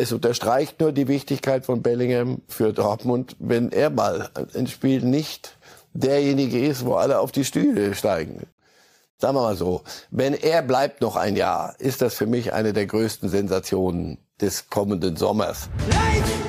es unterstreicht nur die Wichtigkeit von Bellingham für Dortmund, wenn er mal ein Spiel nicht derjenige ist, wo alle auf die Stühle steigen. Sagen wir mal so, wenn er bleibt noch ein Jahr, ist das für mich eine der größten Sensationen des kommenden Sommers. Life!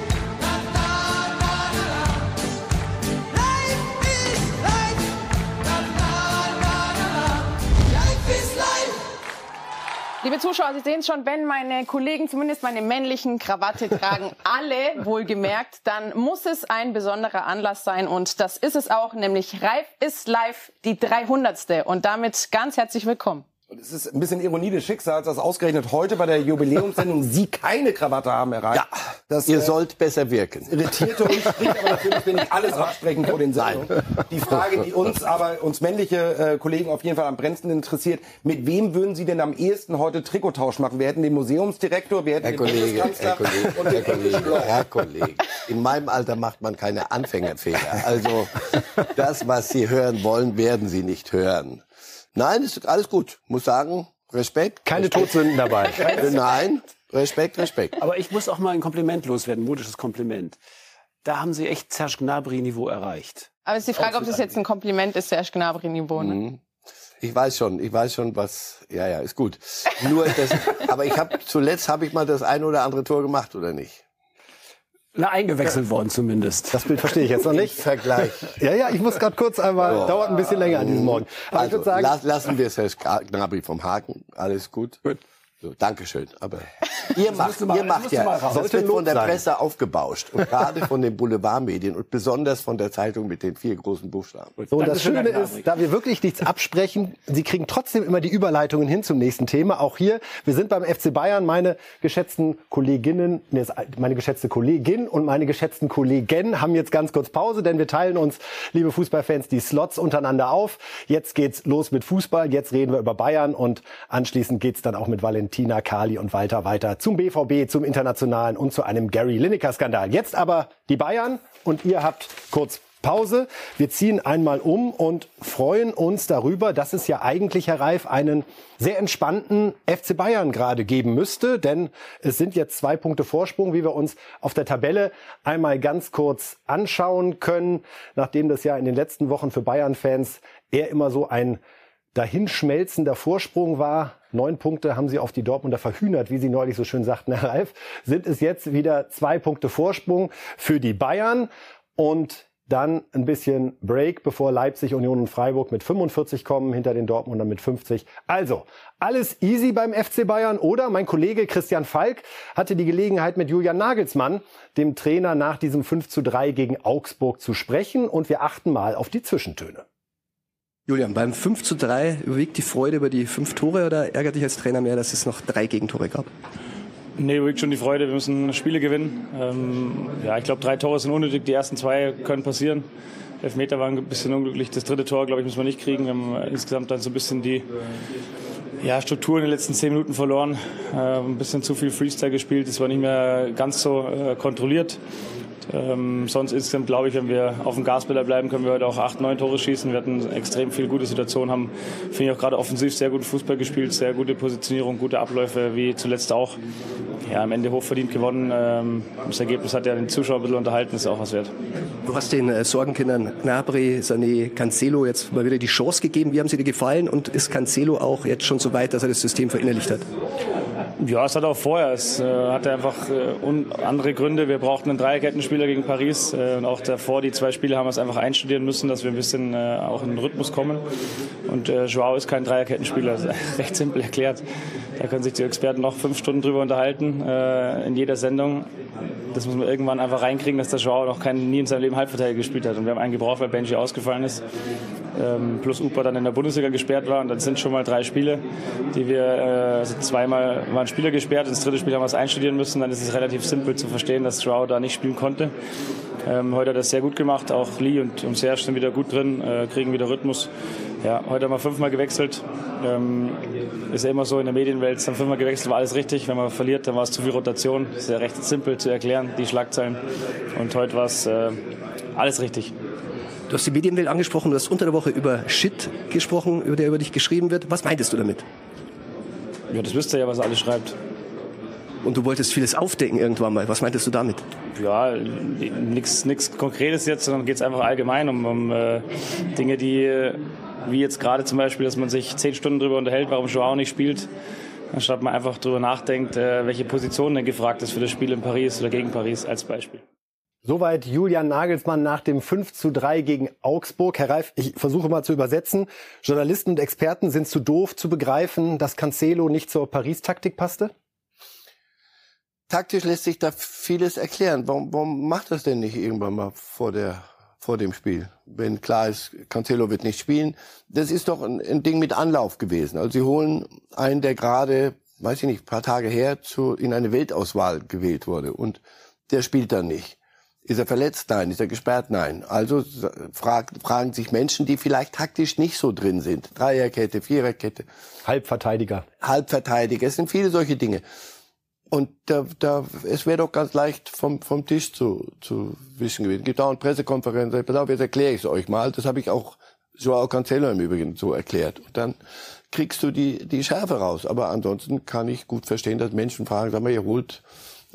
Liebe Zuschauer, Sie sehen es schon, wenn meine Kollegen zumindest meine männlichen Krawatte tragen, alle wohlgemerkt, dann muss es ein besonderer Anlass sein und das ist es auch, nämlich Reif ist live die 300. Und damit ganz herzlich willkommen. Und es ist ein bisschen Ironie des Schicksals, dass ausgerechnet heute bei der Jubiläumssendung Sie keine Krawatte haben erreicht. Ja, das, ihr äh, sollt besser wirken. Irritierte uns, spricht aber natürlich will ich alles absprechen vor den Sendungen. Die Frage, die uns aber, uns männliche äh, Kollegen auf jeden Fall am brennendsten interessiert, mit wem würden Sie denn am ehesten heute Trikottausch machen? Wir hätten den Museumsdirektor, wir hätten Herr den Kollege, Herr Kollege, und Herr Kollege, Herr Kollege. In meinem Alter macht man keine Anfängerfehler. Also das, was Sie hören wollen, werden Sie nicht hören. Nein, ist alles gut. Muss sagen, Respekt. Keine Respekt. Todsünden dabei. Nein, Respekt, Respekt. Aber ich muss auch mal ein Kompliment loswerden, ein modisches Kompliment. Da haben Sie echt Serge Gnabry-Niveau erreicht. Aber es ist die Frage, ob das jetzt ein Kompliment ist, Serge Gnabry-Niveau. Ne? Mhm. Ich weiß schon, ich weiß schon, was. Ja, ja, ist gut. Nur das, aber ich habe zuletzt habe ich mal das ein oder andere Tor gemacht oder nicht? Na, eingewechselt worden zumindest. Das Bild verstehe ich jetzt noch nicht. Vergleich. Ja, ja, ich muss gerade kurz einmal, oh. dauert ein bisschen länger an diesem Morgen. Aber also, ich würde sagen, lassen wir es Herr Gnabry vom Haken. Alles gut. Gut. So, Dankeschön. Aber ihr macht, mal, ihr macht ja, das wird von der sein. Presse aufgebauscht und gerade von den Boulevardmedien und besonders von der Zeitung mit den vier großen Buchstaben. So, und das Schöne ist, da wir wirklich nichts absprechen, Sie kriegen trotzdem immer die Überleitungen hin zum nächsten Thema. Auch hier, wir sind beim FC Bayern, meine geschätzten Kolleginnen, meine geschätzte Kollegin und meine geschätzten Kollegen haben jetzt ganz kurz Pause, denn wir teilen uns, liebe Fußballfans, die Slots untereinander auf. Jetzt geht's los mit Fußball, jetzt reden wir über Bayern und anschließend geht's dann auch mit Valentin Tina, Kali und Walter weiter zum BVB, zum Internationalen und zu einem Gary Lineker-Skandal. Jetzt aber die Bayern und ihr habt kurz Pause. Wir ziehen einmal um und freuen uns darüber, dass es ja eigentlich, Herr Reif, einen sehr entspannten FC Bayern gerade geben müsste, denn es sind jetzt zwei Punkte Vorsprung, wie wir uns auf der Tabelle einmal ganz kurz anschauen können, nachdem das ja in den letzten Wochen für Bayern-Fans eher immer so ein dahinschmelzender Vorsprung war. Neun Punkte haben sie auf die Dortmunder verhühnert, wie sie neulich so schön sagten, Herr Reif. Sind es jetzt wieder zwei Punkte Vorsprung für die Bayern und dann ein bisschen Break, bevor Leipzig, Union und Freiburg mit 45 kommen, hinter den Dortmundern mit 50. Also, alles easy beim FC Bayern, oder? Mein Kollege Christian Falk hatte die Gelegenheit, mit Julian Nagelsmann, dem Trainer, nach diesem 5 zu 3 gegen Augsburg zu sprechen und wir achten mal auf die Zwischentöne. Julian, beim 5 zu 3 überwiegt die Freude über die fünf Tore oder ärgert dich als Trainer mehr, dass es noch drei Gegentore gab? Nee, überwiegt schon die Freude. Wir müssen Spiele gewinnen. Ähm, ja, ich glaube, drei Tore sind unnötig. Die ersten zwei können passieren. Elfmeter waren ein bisschen unglücklich. Das dritte Tor, glaube ich, müssen wir nicht kriegen. Wir haben insgesamt dann so ein bisschen die ja, Struktur in den letzten zehn Minuten verloren. Äh, ein bisschen zu viel Freestyle gespielt. Das war nicht mehr ganz so äh, kontrolliert. Ähm, sonst insgesamt glaube ich, wenn wir auf dem Gaspedal bleiben, können wir heute auch acht, neun Tore schießen. Wir hatten extrem viele gute Situationen, haben, finde ich, auch gerade offensiv sehr guten Fußball gespielt, sehr gute Positionierung, gute Abläufe, wie zuletzt auch. Ja, am Ende hochverdient gewonnen. Ähm, das Ergebnis hat ja den Zuschauer ein bisschen unterhalten, ist auch was wert. Du hast den äh, Sorgenkindern Gnabry, Sané, Cancelo jetzt mal wieder die Chance gegeben. Wie haben sie dir gefallen? Und ist Cancelo auch jetzt schon so weit, dass er das System verinnerlicht hat? Ja, es hat auch vorher. Es äh, hatte einfach äh, andere Gründe. Wir brauchten einen Dreierkettenspieler gegen Paris. Äh, und auch davor, die zwei Spiele, haben wir es einfach einstudieren müssen, dass wir ein bisschen äh, auch in den Rhythmus kommen. Und äh, Joao ist kein Dreierkettenspieler. Recht simpel erklärt. Da können sich die Experten noch fünf Stunden drüber unterhalten äh, in jeder Sendung. Das muss man irgendwann einfach reinkriegen, dass der Joao noch kein, nie in seinem Leben Halbverteidiger gespielt hat. Und wir haben einen gebraucht, weil Benji ausgefallen ist. Ähm, plus Upa dann in der Bundesliga gesperrt war. Und dann sind schon mal drei Spiele, die wir, also zweimal waren Spieler gesperrt, ins dritte Spiel haben wir es einstudieren müssen. Dann ist es relativ simpel zu verstehen, dass Joao da nicht spielen konnte. Ähm, heute hat er es sehr gut gemacht. Auch Lee und, und Serge sind wieder gut drin, äh, kriegen wieder Rhythmus. Ja, heute haben wir fünfmal gewechselt. Ähm, ist ja immer so in der Medienwelt, dann fünfmal gewechselt, war alles richtig. Wenn man verliert, dann war es zu viel Rotation. Ist ja recht simpel zu erklären, die Schlagzeilen. Und heute war es äh, alles richtig. Du hast die Medienwelt angesprochen, du hast unter der Woche über Shit gesprochen, über der über dich geschrieben wird. Was meintest du damit? Ja, das wisst ihr ja, was er alles schreibt. und du wolltest vieles aufdecken irgendwann mal. Was meintest du damit? Ja, nichts Konkretes jetzt, sondern geht es einfach allgemein um, um äh, Dinge, die, wie jetzt gerade zum Beispiel, dass man sich zehn Stunden darüber unterhält, warum Joao nicht spielt, anstatt man einfach darüber nachdenkt, äh, welche Position denn gefragt ist für das Spiel in Paris oder gegen Paris als Beispiel. Soweit Julian Nagelsmann nach dem 5 zu 3 gegen Augsburg. Herr Reif, ich versuche mal zu übersetzen. Journalisten und Experten sind zu doof zu begreifen, dass Cancelo nicht zur Paris-Taktik passte? Taktisch lässt sich da vieles erklären. Warum, warum macht das denn nicht irgendwann mal vor der vor dem Spiel, wenn klar ist, Cancelo wird nicht spielen. Das ist doch ein, ein Ding mit Anlauf gewesen. Also sie holen einen, der gerade, weiß ich nicht, paar Tage her zu, in eine Weltauswahl gewählt wurde und der spielt dann nicht. Ist er verletzt? Nein. Ist er gesperrt? Nein. Also frag, fragen sich Menschen, die vielleicht taktisch nicht so drin sind. Dreierkette, Viererkette. Halbverteidiger. Halbverteidiger. Es sind viele solche Dinge. Und da, da, es wäre doch ganz leicht vom, vom Tisch zu, zu wischen gewesen. Gibt auch eine Pressekonferenz, pass auf, jetzt erkläre ich es euch mal. Das habe ich auch Joao Cancelo im Übrigen so erklärt. Und dann kriegst du die, die Schärfe raus. Aber ansonsten kann ich gut verstehen, dass Menschen fragen, sag mal, ihr holt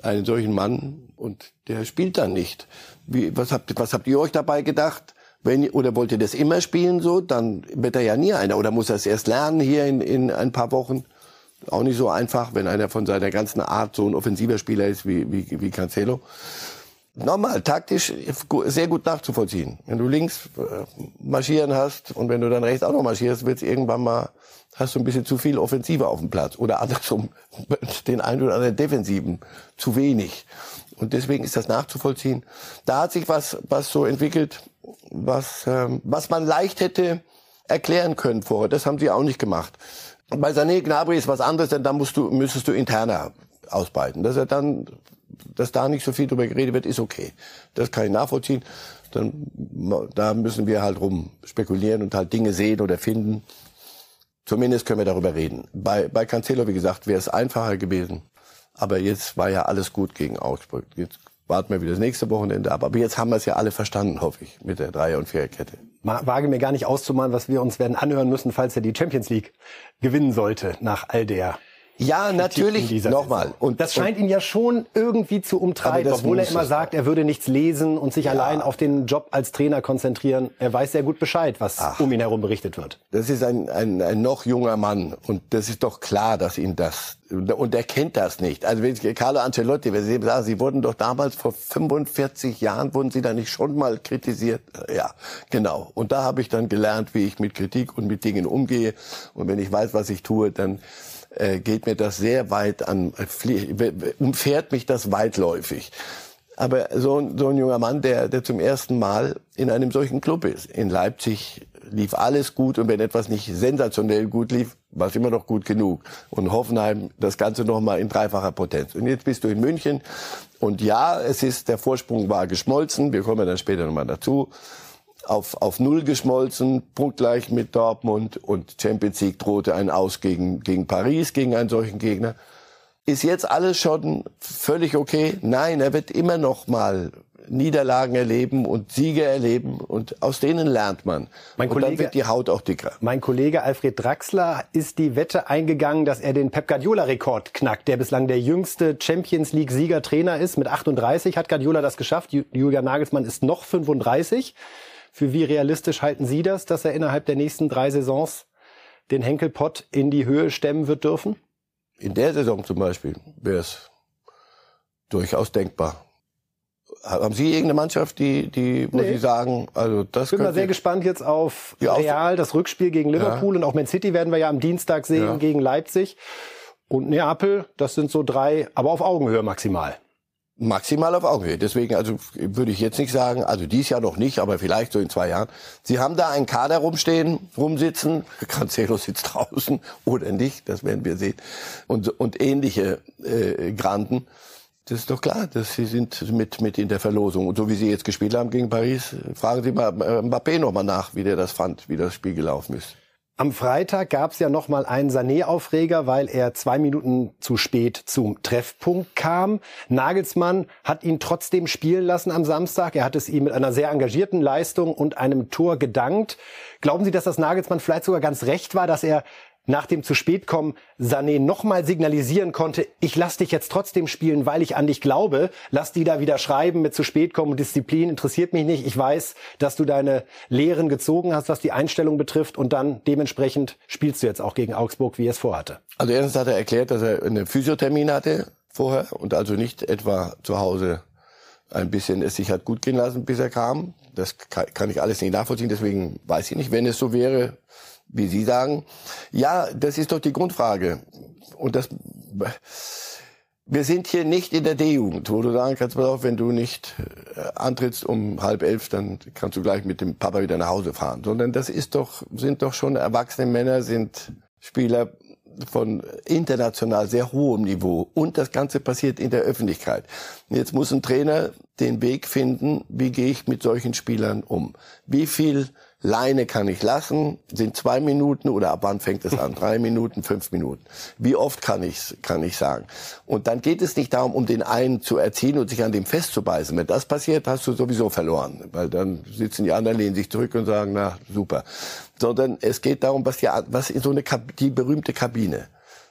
einen solchen Mann und der spielt dann nicht. Wie, was, habt, was habt ihr euch dabei gedacht? Wenn, oder wollt ihr das immer spielen so? Dann wird er ja nie einer. Oder muss er es erst lernen hier in, in ein paar Wochen? Auch nicht so einfach, wenn einer von seiner ganzen Art so ein offensiver Spieler ist wie, wie, wie Cancelo. Normal, taktisch sehr gut nachzuvollziehen. Wenn du links äh, marschieren hast und wenn du dann rechts auch noch marschierst, wird irgendwann mal, hast du ein bisschen zu viel Offensive auf dem Platz. Oder andersrum, den einen oder anderen Defensiven zu wenig. Und deswegen ist das nachzuvollziehen. Da hat sich was, was so entwickelt, was, ähm, was man leicht hätte erklären können vorher. Das haben sie auch nicht gemacht. Bei Sané Gnabry ist was anderes, denn da musst du, müsstest du interner ausbreiten. Dass er dann, dass da nicht so viel drüber geredet wird, ist okay. Das kann ich nachvollziehen. Dann, da müssen wir halt rum spekulieren und halt Dinge sehen oder finden. Zumindest können wir darüber reden. Bei, bei Cancelo, wie gesagt, wäre es einfacher gewesen. Aber jetzt war ja alles gut gegen Augsburg. Jetzt warten wir wieder das nächste Wochenende ab. Aber jetzt haben wir es ja alle verstanden, hoffe ich, mit der Dreier- und Viererkette wage mir gar nicht auszumalen, was wir uns werden anhören müssen, falls er die Champions League gewinnen sollte nach all der ja, natürlich. Nochmal. Und das scheint ihn ja schon irgendwie zu umtreiben, obwohl er immer sagt, er würde nichts lesen und sich ja. allein auf den Job als Trainer konzentrieren. Er weiß sehr gut Bescheid, was Ach, um ihn herum berichtet wird. Das ist ein, ein, ein noch junger Mann und das ist doch klar, dass ihn das und er kennt das nicht. Also wenn Carlo Ancelotti, wenn Sie sagen, Sie wurden doch damals vor 45 Jahren wurden Sie da nicht schon mal kritisiert? Ja, genau. Und da habe ich dann gelernt, wie ich mit Kritik und mit Dingen umgehe. Und wenn ich weiß, was ich tue, dann äh, geht mir das sehr weit an, umfährt mich das weitläufig. Aber so, so ein junger Mann, der, der zum ersten Mal in einem solchen Club ist. In Leipzig lief alles gut und wenn etwas nicht sensationell gut lief, war es immer noch gut genug. Und Hoffenheim das Ganze nochmal in dreifacher Potenz. Und jetzt bist du in München und ja, es ist, der Vorsprung war geschmolzen, wir kommen dann später nochmal dazu auf, auf Null geschmolzen, punktgleich mit Dortmund und Champions League drohte ein Aus gegen, gegen Paris, gegen einen solchen Gegner. Ist jetzt alles schon völlig okay? Nein, er wird immer noch mal Niederlagen erleben und Siege erleben und aus denen lernt man. Mein und Kollege, dann wird die Haut auch dicker. Mein Kollege Alfred Draxler ist die Wette eingegangen, dass er den Pep Guardiola-Rekord knackt, der bislang der jüngste Champions League-Sieger-Trainer ist. Mit 38 hat Guardiola das geschafft. Julian Nagelsmann ist noch 35. Für wie realistisch halten Sie das, dass er innerhalb der nächsten drei Saisons den Henkelpott in die Höhe stemmen wird dürfen? In der Saison zum Beispiel wäre es durchaus denkbar. Haben Sie irgendeine Mannschaft, die, die, wo nee. Sie sagen, also das Ich bin mal sehr gespannt jetzt auf ja, Real, das Rückspiel gegen Liverpool ja. und auch Man City werden wir ja am Dienstag sehen ja. gegen Leipzig. Und Neapel, das sind so drei, aber auf Augenhöhe maximal maximal auf Augenhöhe. Deswegen also würde ich jetzt nicht sagen, also dies Jahr noch nicht, aber vielleicht so in zwei Jahren. Sie haben da einen Kader rumstehen, rumsitzen. Cancelo sitzt draußen oder nicht, das werden wir sehen. Und, und ähnliche äh, Granden. Das ist doch klar, dass sie sind mit, mit in der Verlosung. Und so wie sie jetzt gespielt haben gegen Paris, fragen Sie mal äh, Mbappé noch mal nach, wie der das fand, wie das Spiel gelaufen ist. Am Freitag gab es ja noch mal einen Sané-Aufreger, weil er zwei Minuten zu spät zum Treffpunkt kam. Nagelsmann hat ihn trotzdem spielen lassen am Samstag. Er hat es ihm mit einer sehr engagierten Leistung und einem Tor gedankt. Glauben Sie, dass das Nagelsmann vielleicht sogar ganz recht war, dass er nach dem zu spät kommen Sané nochmal signalisieren konnte, ich lass dich jetzt trotzdem spielen, weil ich an dich glaube. Lass die da wieder schreiben mit zu spät kommen und Disziplin interessiert mich nicht. Ich weiß, dass du deine Lehren gezogen hast, was die Einstellung betrifft und dann dementsprechend spielst du jetzt auch gegen Augsburg, wie er es vorhatte. Also erstens hat er erklärt, dass er einen Physiothermin hatte vorher und also nicht etwa zu Hause ein bisschen es sich hat gut gehen lassen, bis er kam. Das kann ich alles nicht nachvollziehen, deswegen weiß ich nicht, wenn es so wäre, wie Sie sagen. Ja, das ist doch die Grundfrage. Und das, wir sind hier nicht in der D-Jugend, wo du sagen kannst, pass auf, wenn du nicht äh, antrittst um halb elf, dann kannst du gleich mit dem Papa wieder nach Hause fahren. Sondern das ist doch, sind doch schon erwachsene Männer, sind Spieler von international sehr hohem Niveau. Und das Ganze passiert in der Öffentlichkeit. Jetzt muss ein Trainer den Weg finden, wie gehe ich mit solchen Spielern um? Wie viel Leine kann ich lassen? Sind zwei Minuten oder ab wann fängt es an? Drei Minuten, fünf Minuten. Wie oft kann ich kann ich sagen? Und dann geht es nicht darum, um den einen zu erziehen und sich an dem festzubeißen. Wenn das passiert, hast du sowieso verloren, weil dann sitzen die anderen, lehnen sich zurück und sagen, na super. Sondern es geht darum, was die was in so eine die berühmte Kabine,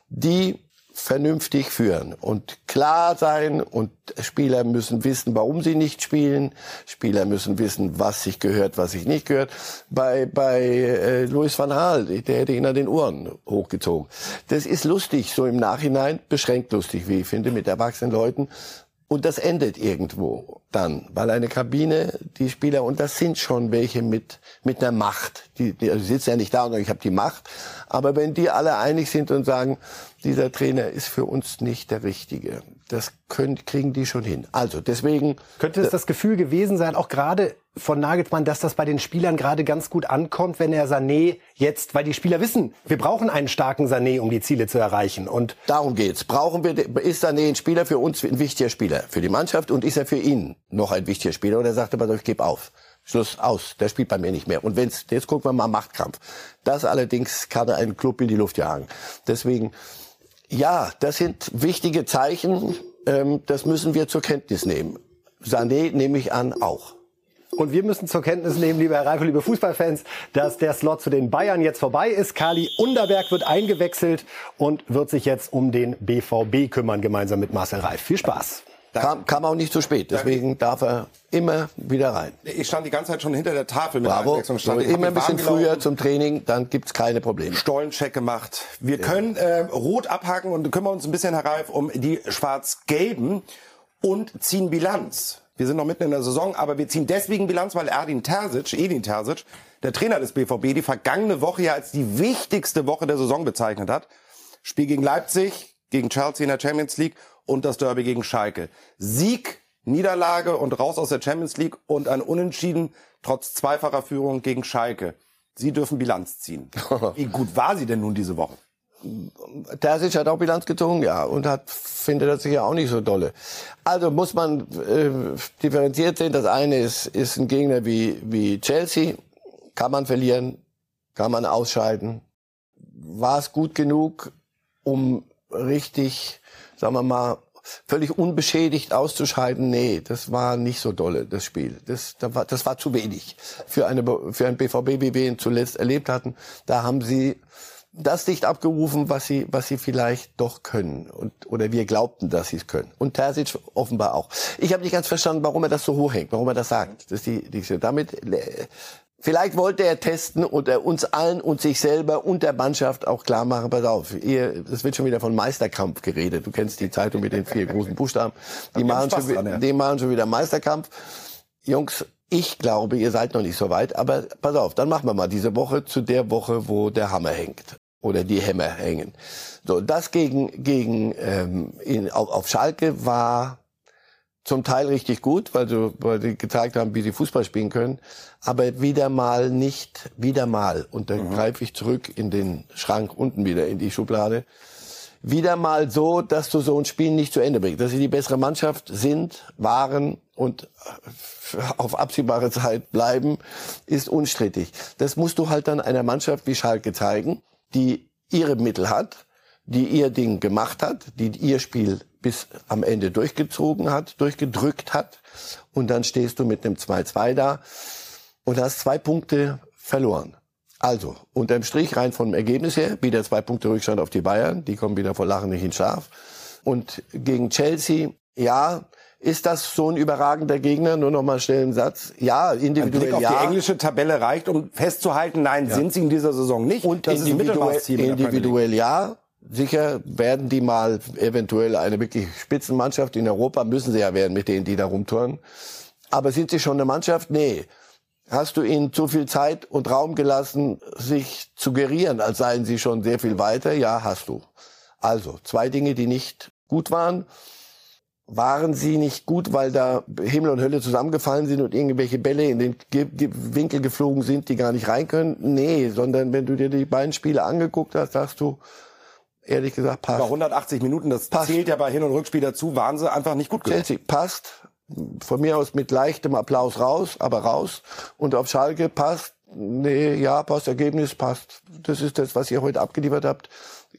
die vernünftig führen und klar sein und Spieler müssen wissen, warum sie nicht spielen. Spieler müssen wissen, was sich gehört, was sich nicht gehört. Bei bei äh, Louis van Gaal, der hätte ihn an den Ohren hochgezogen. Das ist lustig, so im Nachhinein beschränkt lustig, wie ich finde, mit erwachsenen Leuten. Und das endet irgendwo dann, weil eine Kabine, die Spieler, und das sind schon welche mit, mit einer Macht, die, die also sitzen ja nicht da und sagen, ich habe die Macht, aber wenn die alle einig sind und sagen, dieser Trainer ist für uns nicht der Richtige, das können, kriegen die schon hin. Also deswegen... Könnte es das Gefühl gewesen sein, auch gerade von Nagelsmann, dass das bei den Spielern gerade ganz gut ankommt, wenn er Sané jetzt, weil die Spieler wissen, wir brauchen einen starken Sané, um die Ziele zu erreichen. Und darum geht's. Brauchen wir ist Sané ein Spieler für uns ein wichtiger Spieler für die Mannschaft und ist er für ihn noch ein wichtiger Spieler? Und er sagte, aber ich gebe auf. Schluss aus. Der spielt bei mir nicht mehr. Und wenn's jetzt gucken wir mal Machtkampf. Das allerdings kann er einen Club in die Luft jagen. Deswegen ja, das sind wichtige Zeichen. Ähm, das müssen wir zur Kenntnis nehmen. Sané nehme ich an auch. Und wir müssen zur Kenntnis nehmen, liebe Herr Reif, liebe Fußballfans, dass der Slot zu den Bayern jetzt vorbei ist. Kali Underberg wird eingewechselt und wird sich jetzt um den BVB kümmern, gemeinsam mit Marcel Reif. Viel Spaß. Kam, kam auch nicht zu spät, deswegen darf er immer wieder rein. Ich stand die ganze Zeit schon hinter der Tafel mit Bravo. der Stand. So, immer ein bisschen früher zum Training, dann gibt's keine Probleme. Stollencheck gemacht. Wir ja. können äh, rot abhaken und kümmern uns ein bisschen, Herr Reif, um die schwarz-gelben und ziehen Bilanz. Wir sind noch mitten in der Saison, aber wir ziehen deswegen Bilanz, weil Erdin Terzic, Edin Terzic, der Trainer des BVB, die vergangene Woche ja als die wichtigste Woche der Saison bezeichnet hat. Spiel gegen Leipzig, gegen Chelsea in der Champions League und das Derby gegen Schalke. Sieg, Niederlage und raus aus der Champions League und ein Unentschieden trotz zweifacher Führung gegen Schalke. Sie dürfen Bilanz ziehen. Wie gut war sie denn nun diese Woche? Terzic hat auch Bilanz gezogen, ja, und hat findet das sicher auch nicht so dolle. Also muss man äh, differenziert sehen. Das eine ist, ist ein Gegner wie, wie Chelsea. Kann man verlieren, kann man ausscheiden. War es gut genug, um richtig sagen wir mal, völlig unbeschädigt auszuscheiden, nee, das war nicht so dolle, das Spiel. Das, das, war, das war zu wenig für, eine, für ein BVB, wie wir ihn zuletzt erlebt hatten. Da haben sie das nicht abgerufen, was sie, was sie vielleicht doch können. Und, oder wir glaubten, dass sie es können. Und Terzic offenbar auch. Ich habe nicht ganz verstanden, warum er das so hochhängt, warum er das sagt. Das ist die, die, damit Vielleicht wollte er testen und er uns allen und sich selber und der Mannschaft auch klar machen, pass auf, ihr, es wird schon wieder von Meisterkampf geredet. Du kennst die Zeitung mit den vier großen Buchstaben. Die, machen schon, dran, ja. die machen schon wieder Meisterkampf. Jungs, ich glaube, ihr seid noch nicht so weit, aber pass auf, dann machen wir mal diese Woche zu der Woche, wo der Hammer hängt oder die Hämmer hängen. So, das gegen gegen ähm, in, auf, auf Schalke war zum Teil richtig gut, weil, du, weil die gezeigt haben, wie sie Fußball spielen können, aber wieder mal nicht, wieder mal, und dann mhm. greife ich zurück in den Schrank unten wieder, in die Schublade, wieder mal so, dass du so ein Spiel nicht zu Ende bringst. Dass sie die bessere Mannschaft sind, waren und auf absehbare Zeit bleiben, ist unstrittig. Das musst du halt dann einer Mannschaft wie Schalke zeigen, die ihre Mittel hat, die ihr Ding gemacht hat, die ihr Spiel bis am Ende durchgezogen hat, durchgedrückt hat. Und dann stehst du mit einem 2-2 da und hast zwei Punkte verloren. Also, unterm Strich rein vom Ergebnis her, wieder zwei Punkte Rückstand auf die Bayern, die kommen wieder vor Lachen nicht in Schlaf. Und gegen Chelsea, ja, ist das so ein überragender Gegner? Nur noch mal schnell einen Satz. Ja, individuell Ein Blick auf ja. die englische Tabelle reicht, um festzuhalten, nein, sind sie in dieser Saison nicht. Und das ist ein individuell, Mittelmaßteam individuell ja. Sicher werden die mal eventuell eine wirklich Spitzenmannschaft in Europa, müssen sie ja werden mit denen, die da rumtouren. Aber sind sie schon eine Mannschaft? Nee. Hast du ihnen zu viel Zeit und Raum gelassen, sich zu gerieren, als seien sie schon sehr viel weiter? Ja, hast du. Also, zwei Dinge, die nicht gut waren. Waren sie nicht gut, weil da Himmel und Hölle zusammengefallen sind und irgendwelche Bälle in den Ge Ge Winkel geflogen sind, die gar nicht rein können? Nee, sondern wenn du dir die beiden Spiele angeguckt hast, sagst du, ehrlich gesagt, passt. Über 180 Minuten, das Passt. zählt ja bei Hin- und Rückspiel dazu, waren sie einfach nicht gut genug. Chelsea passt. Von mir aus mit leichtem Applaus raus, aber raus. Und auf Schalke passt. Nee, ja, passt, Ergebnis passt. Das ist das, was ihr heute abgeliefert habt.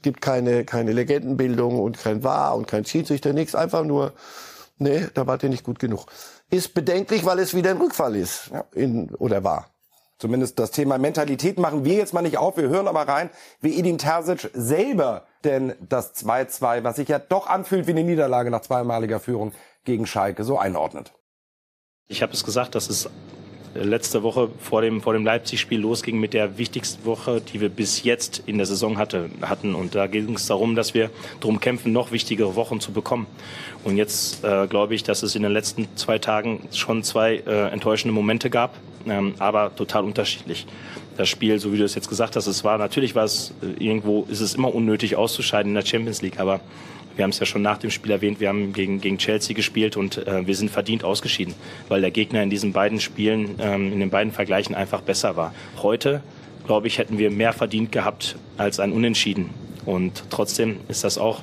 Gibt keine, keine Legendenbildung und kein Wahr und kein Schiedsrichter, nichts. Einfach nur, nee, da wart ihr nicht gut genug. Ist bedenklich, weil es wieder ein Rückfall ist. In, oder war. Zumindest das Thema Mentalität machen wir jetzt mal nicht auf. Wir hören aber rein, wie Edin Terzic selber denn das 2-2, was sich ja doch anfühlt wie eine Niederlage nach zweimaliger Führung gegen Schalke, so einordnet. Ich habe es gesagt, dass es letzte Woche vor dem, vor dem Leipzig-Spiel losging mit der wichtigsten Woche, die wir bis jetzt in der Saison hatte, hatten. Und da ging es darum, dass wir darum kämpfen, noch wichtigere Wochen zu bekommen. Und jetzt äh, glaube ich, dass es in den letzten zwei Tagen schon zwei äh, enttäuschende Momente gab, ähm, aber total unterschiedlich. Das Spiel, so wie du es jetzt gesagt hast, es war natürlich war es äh, irgendwo ist es immer unnötig auszuscheiden in der Champions League, aber wir haben es ja schon nach dem Spiel erwähnt, wir haben gegen, gegen Chelsea gespielt und äh, wir sind verdient ausgeschieden, weil der Gegner in diesen beiden Spielen, ähm, in den beiden Vergleichen einfach besser war. Heute, glaube ich, hätten wir mehr verdient gehabt als ein Unentschieden. Und trotzdem ist das auch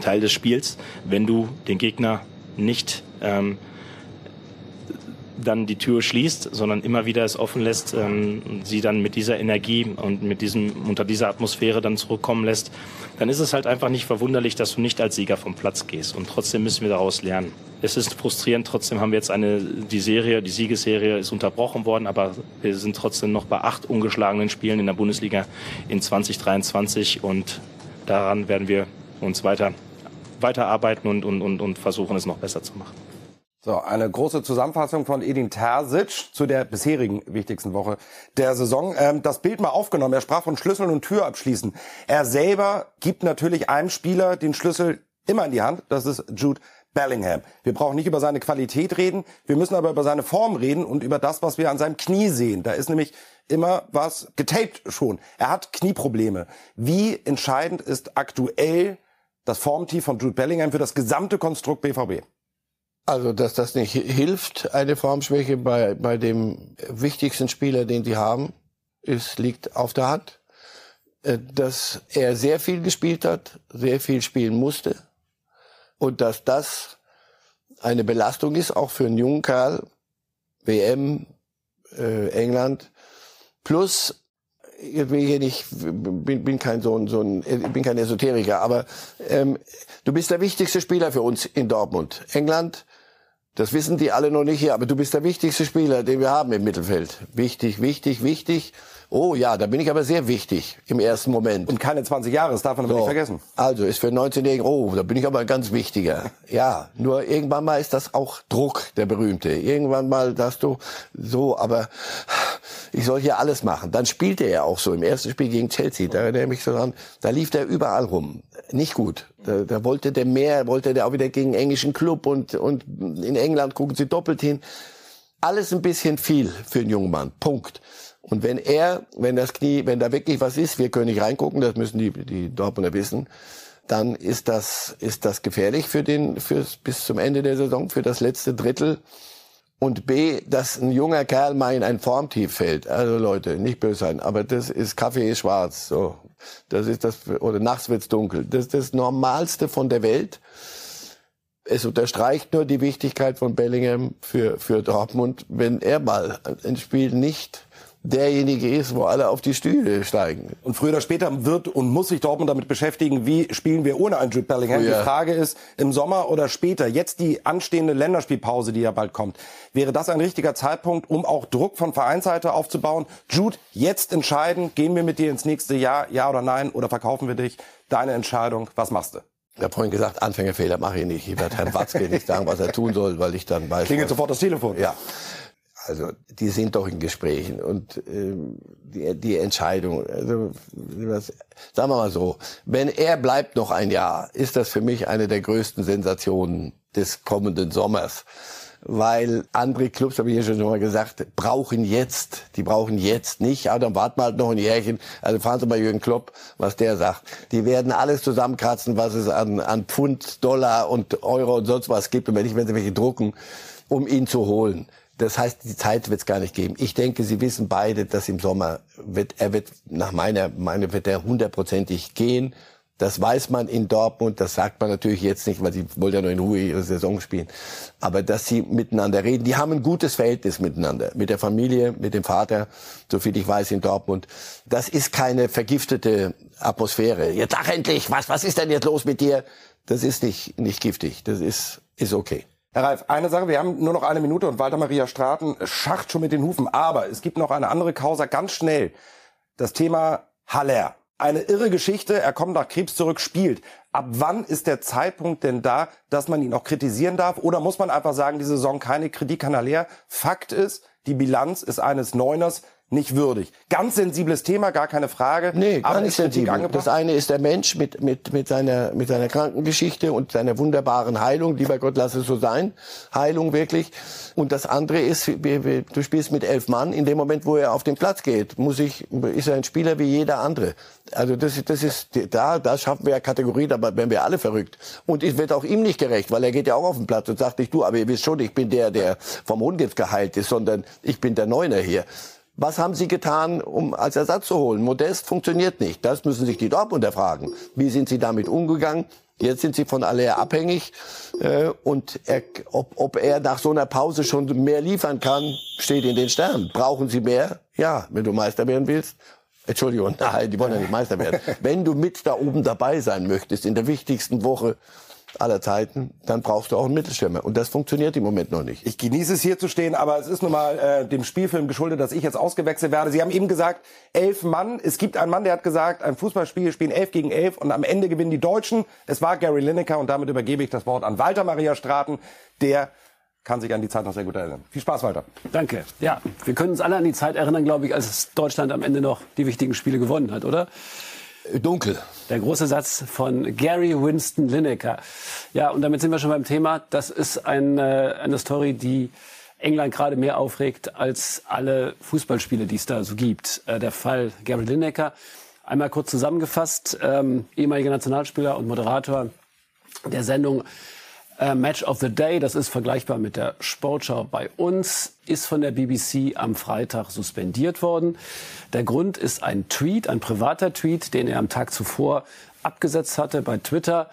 Teil des Spiels, wenn du den Gegner nicht ähm, dann die Tür schließt, sondern immer wieder es offen lässt, ähm, sie dann mit dieser Energie und mit diesem unter dieser Atmosphäre dann zurückkommen lässt, dann ist es halt einfach nicht verwunderlich, dass du nicht als Sieger vom Platz gehst. Und trotzdem müssen wir daraus lernen. Es ist frustrierend, trotzdem haben wir jetzt eine die Serie, die Siegesserie ist unterbrochen worden, aber wir sind trotzdem noch bei acht ungeschlagenen Spielen in der Bundesliga in 2023 und daran werden wir uns weiter weiterarbeiten und, und, und, und versuchen, es noch besser zu machen. So, eine große Zusammenfassung von Edin Terzic zu der bisherigen wichtigsten Woche der Saison. Ähm, das Bild mal aufgenommen. Er sprach von Schlüssel und Tür abschließen. Er selber gibt natürlich einem Spieler den Schlüssel immer in die Hand. Das ist Jude Bellingham. Wir brauchen nicht über seine Qualität reden. Wir müssen aber über seine Form reden und über das, was wir an seinem Knie sehen. Da ist nämlich immer was getaped schon. Er hat Knieprobleme. Wie entscheidend ist aktuell das Formtief von Jude Bellingham für das gesamte Konstrukt BVB? Also, dass das nicht hilft, eine Formschwäche bei, bei dem wichtigsten Spieler, den die haben, ist, liegt auf der Hand. Äh, Dass er sehr viel gespielt hat, sehr viel spielen musste und dass das eine Belastung ist, auch für einen jungen Kerl, WM, äh, England, plus ich will hier nicht, bin, bin kein so ein, so ein, bin kein Esoteriker, aber ähm, du bist der wichtigste Spieler für uns in Dortmund. England, das wissen die alle noch nicht hier, aber du bist der wichtigste Spieler, den wir haben im Mittelfeld. Wichtig, wichtig, wichtig. Oh ja, da bin ich aber sehr wichtig im ersten Moment. Und keine 20 Jahre, das darf man aber So. nicht vergessen. Also ist für einen 19-Jährigen, oh, da bin ich aber ein ganz wichtiger. Ja, nur irgendwann mal ist das auch Druck, der berühmte. Irgendwann mal sagst du so, aber ich soll hier alles machen. Dann spielte er auch so im ersten Spiel gegen Chelsea. Da erinnere ich mich so dran, da lief der überall rum. Nicht gut. Da, da wollte der mehr, wollte der auch wieder gegen englischen Club und, und in England gucken sie doppelt hin. Alles ein bisschen viel für einen jungen Mann. Punkt. Und wenn er, wenn das Knie, wenn da wirklich was ist, wir können nicht reingucken, das müssen die, die Dortmunder wissen, dann ist das, ist das gefährlich für den, fürs, bis zum Ende der Saison, für das letzte Drittel. Und B, dass ein junger Kerl mal in ein Formtief fällt. Also Leute, nicht böse sein, aber das ist Kaffee ist schwarz. So, das ist das oder nachts wird's dunkel. Das ist das Normalste von der Welt. Es unterstreicht nur die Wichtigkeit von Bellingham für für Dortmund, wenn er mal ein Spiel nicht derjenige ist, wo alle auf die Stühle steigen. Und früher oder später wird und muss sich Dortmund damit beschäftigen, wie spielen wir ohne einen Jude Bellingham. Früher. Die Frage ist, im Sommer oder später, jetzt die anstehende Länderspielpause, die ja bald kommt, wäre das ein richtiger Zeitpunkt, um auch Druck von Vereinsseite aufzubauen? Jude, jetzt entscheiden, gehen wir mit dir ins nächste Jahr, ja oder nein, oder verkaufen wir dich? Deine Entscheidung, was machst du? Ich habe vorhin gesagt, Anfängerfehler mache ich nicht. Ich werde Herrn Watzke nicht sagen, was er tun soll, weil ich dann weiß. Klingelt sofort das Telefon. Ja. Also die sind doch in Gesprächen und ähm, die, die Entscheidung, also was, sagen wir mal so, wenn er bleibt noch ein Jahr, ist das für mich eine der größten Sensationen des kommenden Sommers. Weil andere Clubs, habe ich ja schon mal gesagt, brauchen jetzt, die brauchen jetzt nicht, aber dann warten wir halt noch ein Jährchen. Also fahren Sie mal Jürgen Klopp, was der sagt. Die werden alles zusammenkratzen, was es an, an Pfund, Dollar und Euro und sonst was gibt. Und wenn nicht, wenn sie welche drucken, um ihn zu holen. Das heißt, die Zeit wird es gar nicht geben. Ich denke, Sie wissen beide, dass im Sommer wird er wird nach meiner Meinung wird er hundertprozentig gehen. Das weiß man in Dortmund, das sagt man natürlich jetzt nicht, weil sie wollen ja nur in Ruhe ihre Saison spielen. Aber dass sie miteinander reden, die haben ein gutes Verhältnis miteinander, mit der Familie, mit dem Vater, so viel ich weiß in Dortmund. Das ist keine vergiftete Atmosphäre. Jetzt sag endlich, was, was ist denn jetzt los mit dir? Das ist nicht, nicht giftig, das ist, ist okay. Herr Ralf, eine Sache, wir haben nur noch eine Minute und Walter Maria Straten schacht schon mit den Hufen. Aber es gibt noch eine andere Causa, ganz schnell. Das Thema Haller. Eine irre Geschichte, er kommt nach Krebs zurück, spielt. Ab wann ist der Zeitpunkt denn da, dass man ihn auch kritisieren darf? Oder muss man einfach sagen, die Saison keine Kritik an Haller? Fakt ist, die Bilanz ist eines Neuners nicht würdig. Ganz sensibles Thema, gar keine Frage. Nee, gar aber nicht sensibel. angebracht? Das eine ist der Mensch mit, mit, mit, seiner, mit seiner Krankengeschichte und seiner wunderbaren Heilung. Lieber Gott, lass es so sein. Heilung wirklich. Und das andere ist, du spielst mit elf Mann. In dem Moment, wo er auf den Platz geht, muss ich, ist er ein Spieler wie jeder andere. Also das, ist- das ist, da, da schaffen wir ja Kategorien, aber werden wir alle verrückt. Und es wird auch ihm nicht gerecht, weil er geht ja auch auf den Platz und sagt nicht, du, aber ihr wisst schon, ich bin der, der vom Hund jetzt geheilt ist, sondern ich bin der Neuner hier. Was haben Sie getan, um als Ersatz zu holen? Modest funktioniert nicht. Das müssen sich die Dortmunder fragen. Wie sind Sie damit umgegangen? Jetzt sind Sie von Aller abhängig. Äh, und er, ob, ob er nach so einer Pause schon mehr liefern kann, steht in den Sternen. Brauchen Sie mehr? Ja, wenn du Meister werden willst. Entschuldigung, nein, die wollen ja nicht Meister werden. Wenn du mit da oben dabei sein möchtest, in der wichtigsten Woche aller Zeiten, dann brauchst du auch einen Mittelstürmer. Und das funktioniert im Moment noch nicht. Ich genieße es hier zu stehen, aber es ist nun mal äh, dem Spielfilm geschuldet, dass ich jetzt ausgewechselt werde. Sie haben eben gesagt, elf Mann. Es gibt einen Mann, der hat gesagt, ein Fußballspiel spielen elf gegen elf und am Ende gewinnen die Deutschen. Es war Gary Lineker und damit übergebe ich das Wort an Walter Maria Straten. Der kann sich an die Zeit noch sehr gut erinnern. Viel Spaß, Walter. Danke. Ja, wir können uns alle an die Zeit erinnern, glaube ich, als Deutschland am Ende noch die wichtigen Spiele gewonnen hat, oder? Dunkel. Der große Satz von Gary Winston Lineker. Ja, und damit sind wir schon beim Thema. Das ist ein, äh, eine Story, die England gerade mehr aufregt als alle Fußballspiele, die es da so gibt. Äh, der Fall Gary Lineker. Einmal kurz zusammengefasst, ähm, ehemaliger Nationalspieler und Moderator der Sendung äh, Match of the Day, das ist vergleichbar mit der Sportschau bei uns, ist von der BBC am Freitag suspendiert worden. Der Grund ist ein Tweet, ein privater Tweet, den er am Tag zuvor abgesetzt hatte bei Twitter.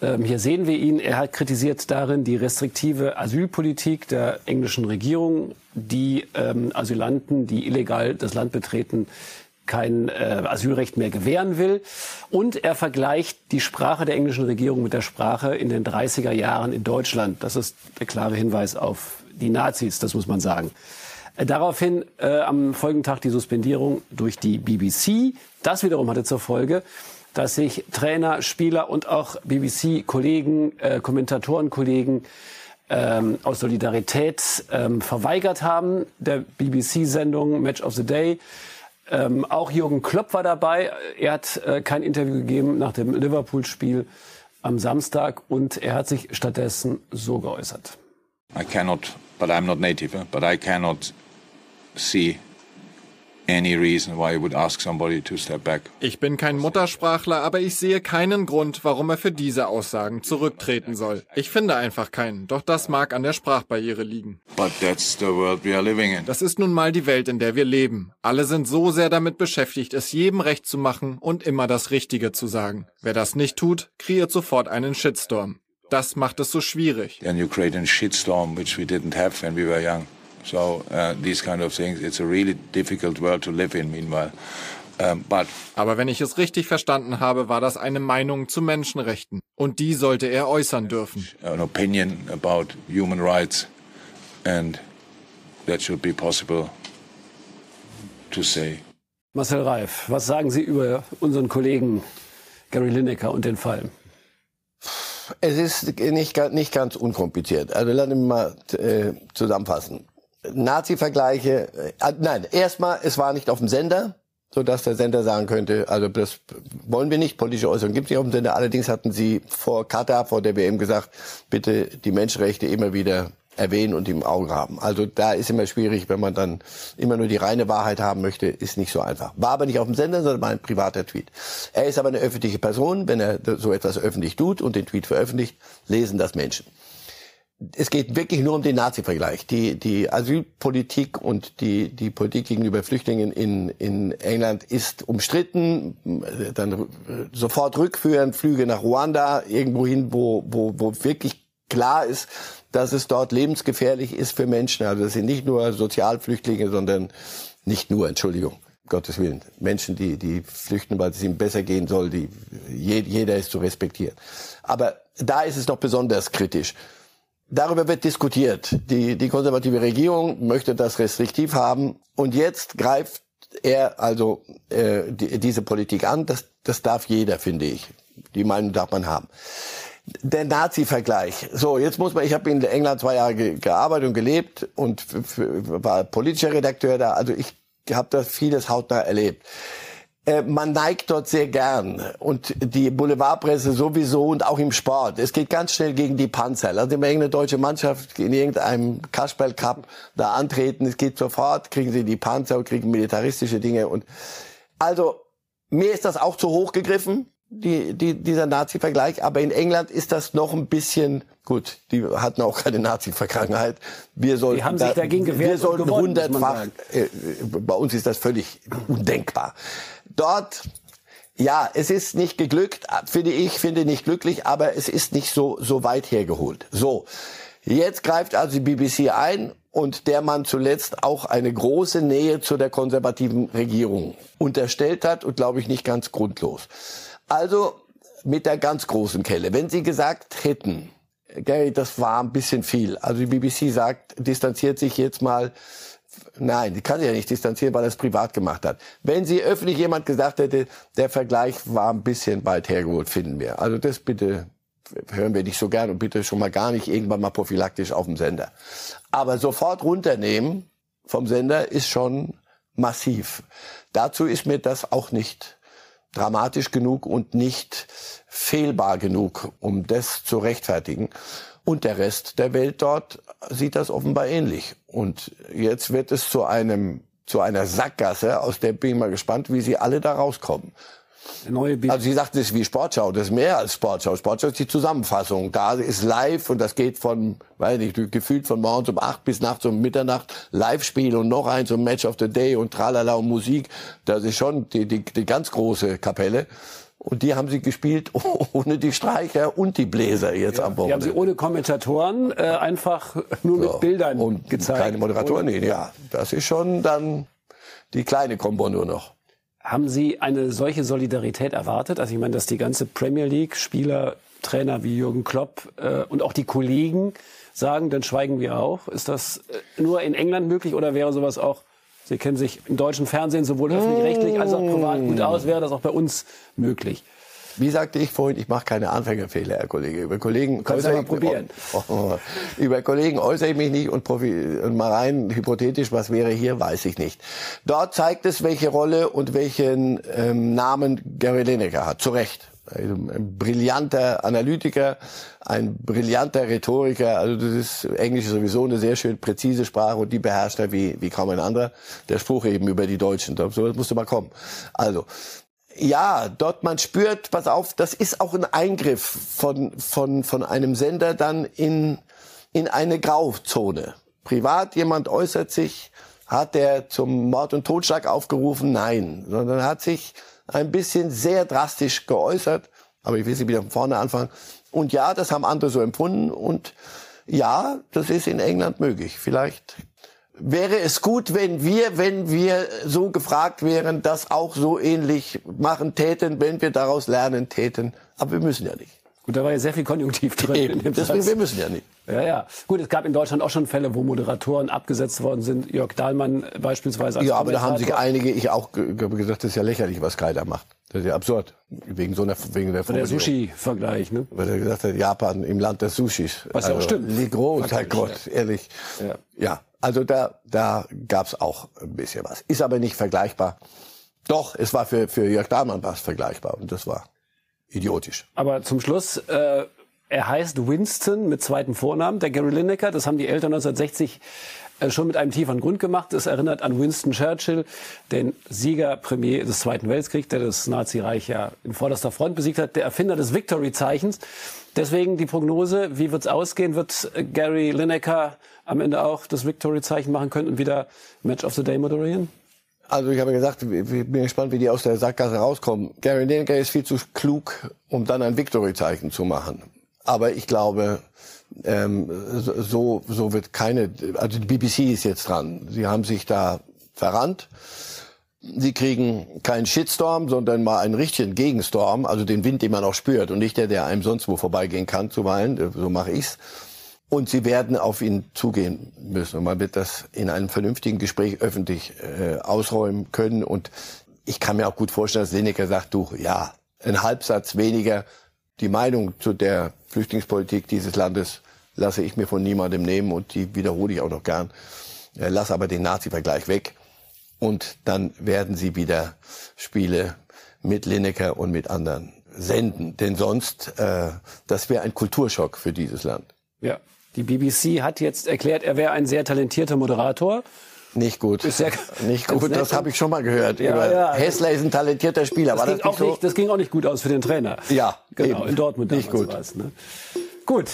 Ähm, hier sehen wir ihn. Er hat kritisiert darin die restriktive Asylpolitik der englischen Regierung, die ähm, Asylanten, die illegal das Land betreten, kein äh, Asylrecht mehr gewähren will. Und er vergleicht die Sprache der englischen Regierung mit der Sprache in den 30er Jahren in Deutschland. Das ist der klare Hinweis auf die Nazis, das muss man sagen. Äh, Daraufhin äh, am folgenden Tag die Suspendierung durch die BBC. Das wiederum hatte zur Folge, dass sich Trainer, Spieler und auch BBC-Kollegen, äh, Kommentatorenkollegen ähm, aus Solidarität ähm, verweigert haben, der BBC-Sendung Match of the Day. Ähm, auch Jürgen Klopp war dabei. Er hat äh, kein Interview gegeben nach dem Liverpool-Spiel am Samstag und er hat sich stattdessen so geäußert. I cannot, but I'm not native, eh, but I cannot see Ich bin kein Muttersprachler, aber ich sehe keinen Grund, warum er für diese Aussagen zurücktreten soll. Ich finde einfach keinen, doch das mag an der Sprachbarriere liegen. But that's the world we are living in. Das ist nun mal die Welt, in der wir leben. Alle sind so sehr damit beschäftigt, es jedem recht zu machen und immer das Richtige zu sagen. Wer das nicht tut, kreiert sofort einen Shitstorm. Das macht es so schwierig. Then you create a shitstorm which we didn't have when we were young. So uh, these kind of things, it's a really difficult world to live in. Meanwhile, um, but Aber wenn ich es richtig verstanden habe, war das eine Meinung zu Menschenrechten. Und die sollte er äußern dürfen. an opinion about human rights, and that should be possible to say. Marcel Reif, was sagen Sie über unseren Kollegen Gary Lineker und den Fall? Es ist nicht, nicht ganz unkompliziert. Also lassen wir mal äh, zusammenfassen. Nazi-Vergleiche, äh, nein, erstmal, es war nicht auf dem Sender, sodass der Sender sagen könnte, also das wollen wir nicht, politische Äußerungen gibt es nicht auf dem Sender. Allerdings hatten sie vor Katar, vor der WM gesagt, bitte die Menschenrechte immer wieder erwähnen und im Auge haben. Also da ist immer schwierig, wenn man dann immer nur die reine Wahrheit haben möchte, ist nicht so einfach. War aber nicht auf dem Sender, sondern war ein privater Tweet. Er ist aber eine öffentliche Person. Wenn er so etwas öffentlich tut und den Tweet veröffentlicht, lesen das Menschen. Es geht wirklich nur um den Nazi-Vergleich. Die, die Asylpolitik und die, die Politik gegenüber Flüchtlingen in, in England ist umstritten. Dann sofort rückführen, Flüge nach Ruanda, irgendwo hin, wo, wo, wo wirklich klar ist, dass es dort lebensgefährlich ist für Menschen. Also das sind nicht nur Sozialflüchtlinge, sondern nicht nur, Entschuldigung, Gottes Willen. Menschen, die, die flüchten, weil es ihnen besser gehen soll, die, je- jeder ist zu respektieren. Aber da ist es doch besonders kritisch. Darüber wird diskutiert. Die, die konservative Regierung möchte das restriktiv haben. Und jetzt greift er also äh, die, diese Politik an. Das, das darf jeder, finde ich. Die Meinung darf man haben. Der Nazi-Vergleich. So, jetzt muss man, ich habe in England zwei Jahre ge gearbeitet und gelebt und war politischer Redakteur da. Also ich habe das vieles hautnah erlebt. Äh, man neigt dort sehr gern und die Boulevardpresse sowieso und auch im Sport. Es geht ganz schnell gegen die Panzer. Lass immer irgendeine deutsche Mannschaft in irgendeinem Kasperl Cup da antreten. Es geht sofort, kriegen sie die Panzer und kriegen militaristische Dinge und also mir ist das auch zu hoch gegriffen, die, die, dieser Nazi-Vergleich. Aber in England ist das noch ein bisschen gut. Die hatten auch keine Nazi-Vergangenheit. Wir sollten, Die haben sich dagegen gewehrt wir sollten hundertfach. Äh, bei uns ist das völlig undenkbar. Dort ja, es ist nicht geglückt, finde ich, finde nicht glücklich, aber es ist nicht so, so weit hergeholt. So. Jetzt greift also die BBC ein und der man zuletzt auch eine große Nähe zu der konservativen Regierung unterstellt hat und glaube ich nicht ganz grundlos. Also mit der ganz großen Kelle. Wenn Sie gesagt hätten, Gary, das war ein bisschen viel. Also die BBC sagt, distanziert sich jetzt mal Nein, die kann sich ja nicht distanzieren, weil er es privat gemacht hat. Wenn sie öffentlich jemand gesagt hätte, der Vergleich war ein bisschen weit hergeholt, finden wir. Also das bitte hören wir nicht so gern und bitte schon mal gar nicht irgendwann mal prophylaktisch auf dem Sender. Aber sofort runternehmen vom Sender ist schon massiv. Dazu ist mir das auch nicht dramatisch genug und nicht fehlbar genug, um das zu rechtfertigen. Und der Rest der Welt dort sieht das offenbar ähnlich. Und jetzt wird es zu einem, zu einer Sackgasse, aus der bin ich mal gespannt, wie sie alle da rauskommen. Also Sie sagten, es ist wie Sportschau, das ist mehr als Sportschau. Sportschau ist die Zusammenfassung. Da ist live und das geht von, weiß nicht, gefühlt von morgens um acht bis nachts um Mitternacht. Live-Spiel und noch eins und Match of the Day und tralala und Musik. Das ist schon die, die, die ganz große Kapelle. Und die haben sie gespielt ohne die Streicher und die Bläser jetzt am Die haben Wochenende. sie ohne Kommentatoren äh, einfach nur mit Bildern und gezeigt. Keine Moderatoren, nee, ja. Das ist schon dann die kleine Kombo nur noch. Haben Sie eine solche Solidarität erwartet? Also ich meine, dass die ganze Premier League, Spieler, Trainer wie Jürgen Klopp äh, und auch die Kollegen sagen, dann schweigen wir auch. Ist das äh, nur in England möglich oder wäre sowas auch, Sie kennen sich im deutschen Fernsehen sowohl öffentlich-rechtlich als auch privat gut aus, wäre das auch bei uns möglich? Wie sagte ich vorhin, ich mache keine Anfängerfehler, Herr Kollege. Über Kollegen Kannst äußere mal probieren. Oh, oh, über Kollegen äußere ich mich nicht und, profi und mal rein hypothetisch, was wäre hier, weiß ich nicht. Dort zeigt es, welche Rolle und welchen ähm, Namen Gary Lineker hat. Zu Recht. Ein brillanter Analytiker, ein brillanter Rhetoriker. Also das ist Englisch ist sowieso eine sehr schön präzise Sprache und die beherrscht er wie, wie kaum ein anderer. Der Spruch eben über die Deutschen. So das musste mal kommen. Also ja, dort man spürt, pass auf, das ist auch ein Eingriff von, von, von einem Sender dann in, in eine Grauzone. Privat jemand äußert sich, hat er zum Mord und Totschlag aufgerufen? Nein, sondern hat sich ein bisschen sehr drastisch geäußert. Aber ich will sie wieder von vorne anfangen. Und ja, das haben andere so empfunden. Und ja, das ist in England möglich. Vielleicht wäre es gut, wenn wir, wenn wir so gefragt wären, das auch so ähnlich machen täten, wenn wir daraus lernen täten. Aber wir müssen ja nicht. Gut, da war ja sehr viel Konjunktiv drin. Eben. Deswegen, wir müssen ja nicht. Ja, ja. Gut, es gab in Deutschland auch schon Fälle, wo Moderatoren abgesetzt worden sind. Jörg Dahlmann beispielsweise. Als Ja, aber da haben sich einige, ich auch ge- ge- gesagt, das ist ja lächerlich, was Kai da macht. Das ist ja absurd. Wegen so einer, wegen der Der. Sushi-Vergleich, ne? Weil er gesagt hat, Japan im Land des Sushis. Was ja auch stimmt. Wie groß, Herrgott, ehrlich. Ja. Ja, also da, da gab's auch ein bisschen was. Ist aber nicht vergleichbar. Doch, es war für, für Jörg Dahlmann was vergleichbar und das war idiotisch. Aber zum Schluss, äh, er heißt Winston mit zweiten Vornamen, der Gary Lineker. Das haben die Eltern 1960 äh, schon mit einem tieferen Grund gemacht. Es erinnert an Winston Churchill, den Sieger Premier des Zweiten Weltkriegs, der das Nazireich ja in vorderster Front besiegt hat, der Erfinder des Victory-Zeichens. Deswegen die Prognose, wie wird's ausgehen? Wird äh, Gary Lineker am Ende auch das Victory-Zeichen machen können und wieder Match of the Day moderieren? Also ich habe gesagt, ich bin gespannt, wie die aus der Sackgasse rauskommen. Gary Lineker ist viel zu klug, um dann ein Victory-Zeichen zu machen. Aber ich glaube, ähm, so, so wird keine, also die BBC ist jetzt dran. Sie haben sich da verrannt. Sie kriegen keinen Shitstorm, sondern mal einen richtigen Gegenstorm, also den Wind, den man auch spürt und nicht der, der einem sonst wo vorbeigehen kann zuweilen. So mache ich's. Und sie werden auf ihn zugehen müssen. Und man wird das in einem vernünftigen Gespräch öffentlich äh, ausräumen können. Und ich kann mir auch gut vorstellen, dass Lineker sagt, du, ja, ein Halbsatz weniger. Die Meinung zu der Flüchtlingspolitik dieses Landes lasse ich mir von niemandem nehmen und die wiederhole ich auch noch gern. Äh, lass aber den Nazi-Vergleich weg. Und dann werden sie wieder Spiele mit Lineker und mit anderen senden. Denn sonst, äh, das wäre ein Kulturschock für dieses Land. Ja. Die BBC hat jetzt erklärt, er wäre ein sehr talentierter Moderator. Nicht gut. Ist ja nicht gut, das habe ich schon mal gehört. Ja, Über ja. Hessler ist ein talentierter Spieler. Das, War ging das auch nicht so? nicht, das ging auch nicht gut aus für den Trainer. Ja, genau, eben. in Dortmund Nicht gut. war's, Ne? Gut,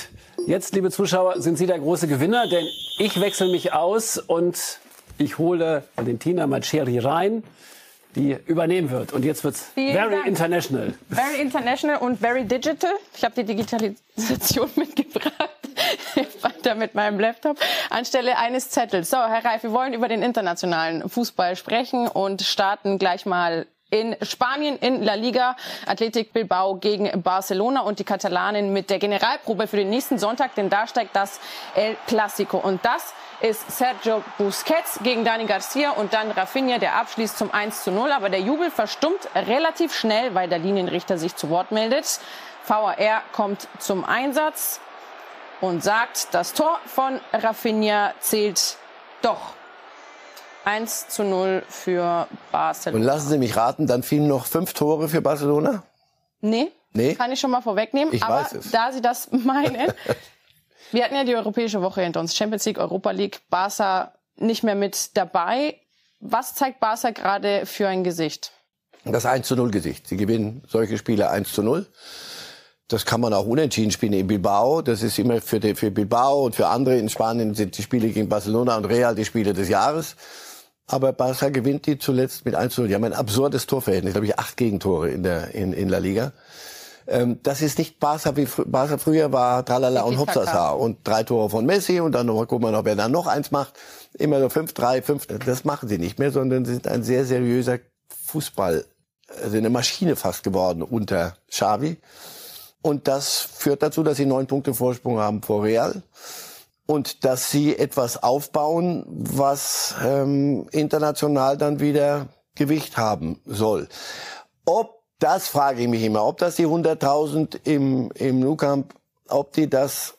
jetzt, liebe Zuschauer, sind Sie der große Gewinner, denn ich wechsle mich aus und ich hole Valentina Macheri rein, die übernehmen wird. Und jetzt wird's Vielen very Dank. international. Very international und very digital. Ich habe die Digitalisation mitgebracht. Weiter mit meinem Laptop anstelle eines Zettels. So, Herr Reif, wir wollen über den internationalen Fußball sprechen und starten gleich mal in Spanien in La Liga. Athletic Bilbao gegen Barcelona und die Katalanen mit der Generalprobe für den nächsten Sonntag, denn da steigt das El Clásico. Und das ist Sergio Busquets gegen Dani Garcia und dann Rafinha, der abschließt zum 1 zu 0. Aber der Jubel verstummt relativ schnell, weil der Linienrichter sich zu Wort meldet. VAR kommt zum Einsatz und sagt, das Tor von Rafinha zählt doch. 1 zu 0 für Und Barcelona. lassen Sie mich raten, dann fielen noch fünf Tore für Barcelona? Nee, Nee? kann ich schon mal vorwegnehmen. Ich Aber weiß es. da Sie das meinen, wir hatten ja die europäische Woche hinter uns. Champions League, Europa League, Barca nicht mehr mit dabei. Was zeigt Barca gerade für ein Gesicht? Das 1 zu 0 Gesicht. Sie gewinnen solche Spiele 1 zu 0. Das kann man auch unentschieden spielen in Bilbao. Das ist immer für, die, für Bilbao und für andere in Spanien sind die Spiele gegen Barcelona und Real die Spiele des Jahres. Aber Barca gewinnt die zuletzt mit 1 zu 0. Die haben ein absurdes Torverhältnis, glaube ich, acht Gegentore in, der, in, in La Liga. Ähm, das ist nicht Barca, wie fr Barca früher war, Tralala und. Hopsasa. Und drei Tore von Messi und dann noch mal gucken wir noch, wer dann noch eins macht. Immer so fünf, drei, fünf. Das machen sie nicht mehr, sondern sie sind ein sehr seriöser Fußball, also eine Maschine fast geworden unter Xavi. Und das führt dazu, dass sie neun Punkte Vorsprung haben vor Real und dass sie etwas aufbauen, was ähm, international dann wieder Gewicht haben soll. Ob das frage ich mich immer, ob das die 100.000 im im Nou Camp, ob die das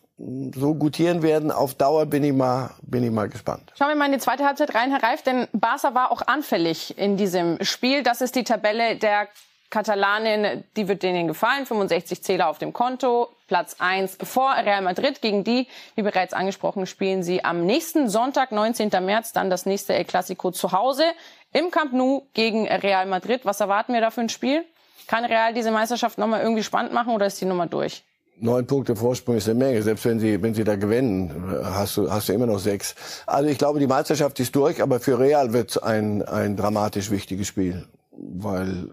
so gutieren werden auf Dauer, bin ich mal bin ich mal gespannt. Schauen wir mal in die zweite Halbzeit rein, Herr Reif, denn Barca war auch anfällig in diesem Spiel. Das ist die Tabelle der Katalanen, die wird denen gefallen. 65 Zähler auf dem Konto, Platz 1 vor Real Madrid. Gegen die, wie bereits angesprochen, spielen sie am nächsten Sonntag, 19. März, dann das nächste El Clasico zu Hause im Camp Nou gegen Real Madrid. Was erwarten wir da für ein Spiel? Kann Real diese Meisterschaft nochmal irgendwie spannend machen oder ist die Nummer durch? Neun Punkte Vorsprung ist eine Menge. Selbst wenn sie, wenn sie da gewinnen, hast du, hast du immer noch sechs. Also ich glaube, die Meisterschaft ist durch, aber für Real wird es ein, ein dramatisch wichtiges Spiel. Weil,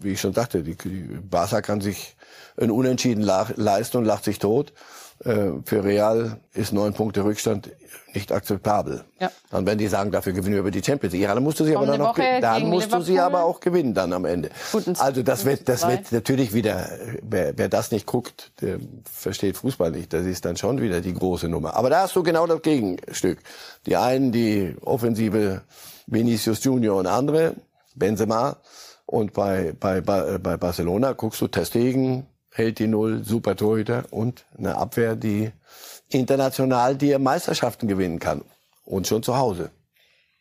wie ich schon sagte, die, die Barca kann sich ein Unentschieden leisten und lacht sich tot. äh, für Real ist neun Punkte Rückstand nicht akzeptabel. Ja. Dann werden die sagen, dafür gewinnen wir über die Champions League. Ja, dann musst du sie aber Kommende dann noch, dann musst du sie aber auch gewinnen dann am Ende. Also das wird, das 5-2. wird natürlich wieder, wer, wer das nicht guckt, der versteht Fußball nicht. Das ist dann schon wieder die große Nummer. Aber da hast du genau das Gegenstück. Die einen, die Offensive Vinicius Junior und andere, Benzema. Und bei, bei, bei, Barcelona guckst du Testegen, hält die Null, super Torhüter und eine Abwehr, die international dir Meisterschaften gewinnen kann. Und schon zu Hause.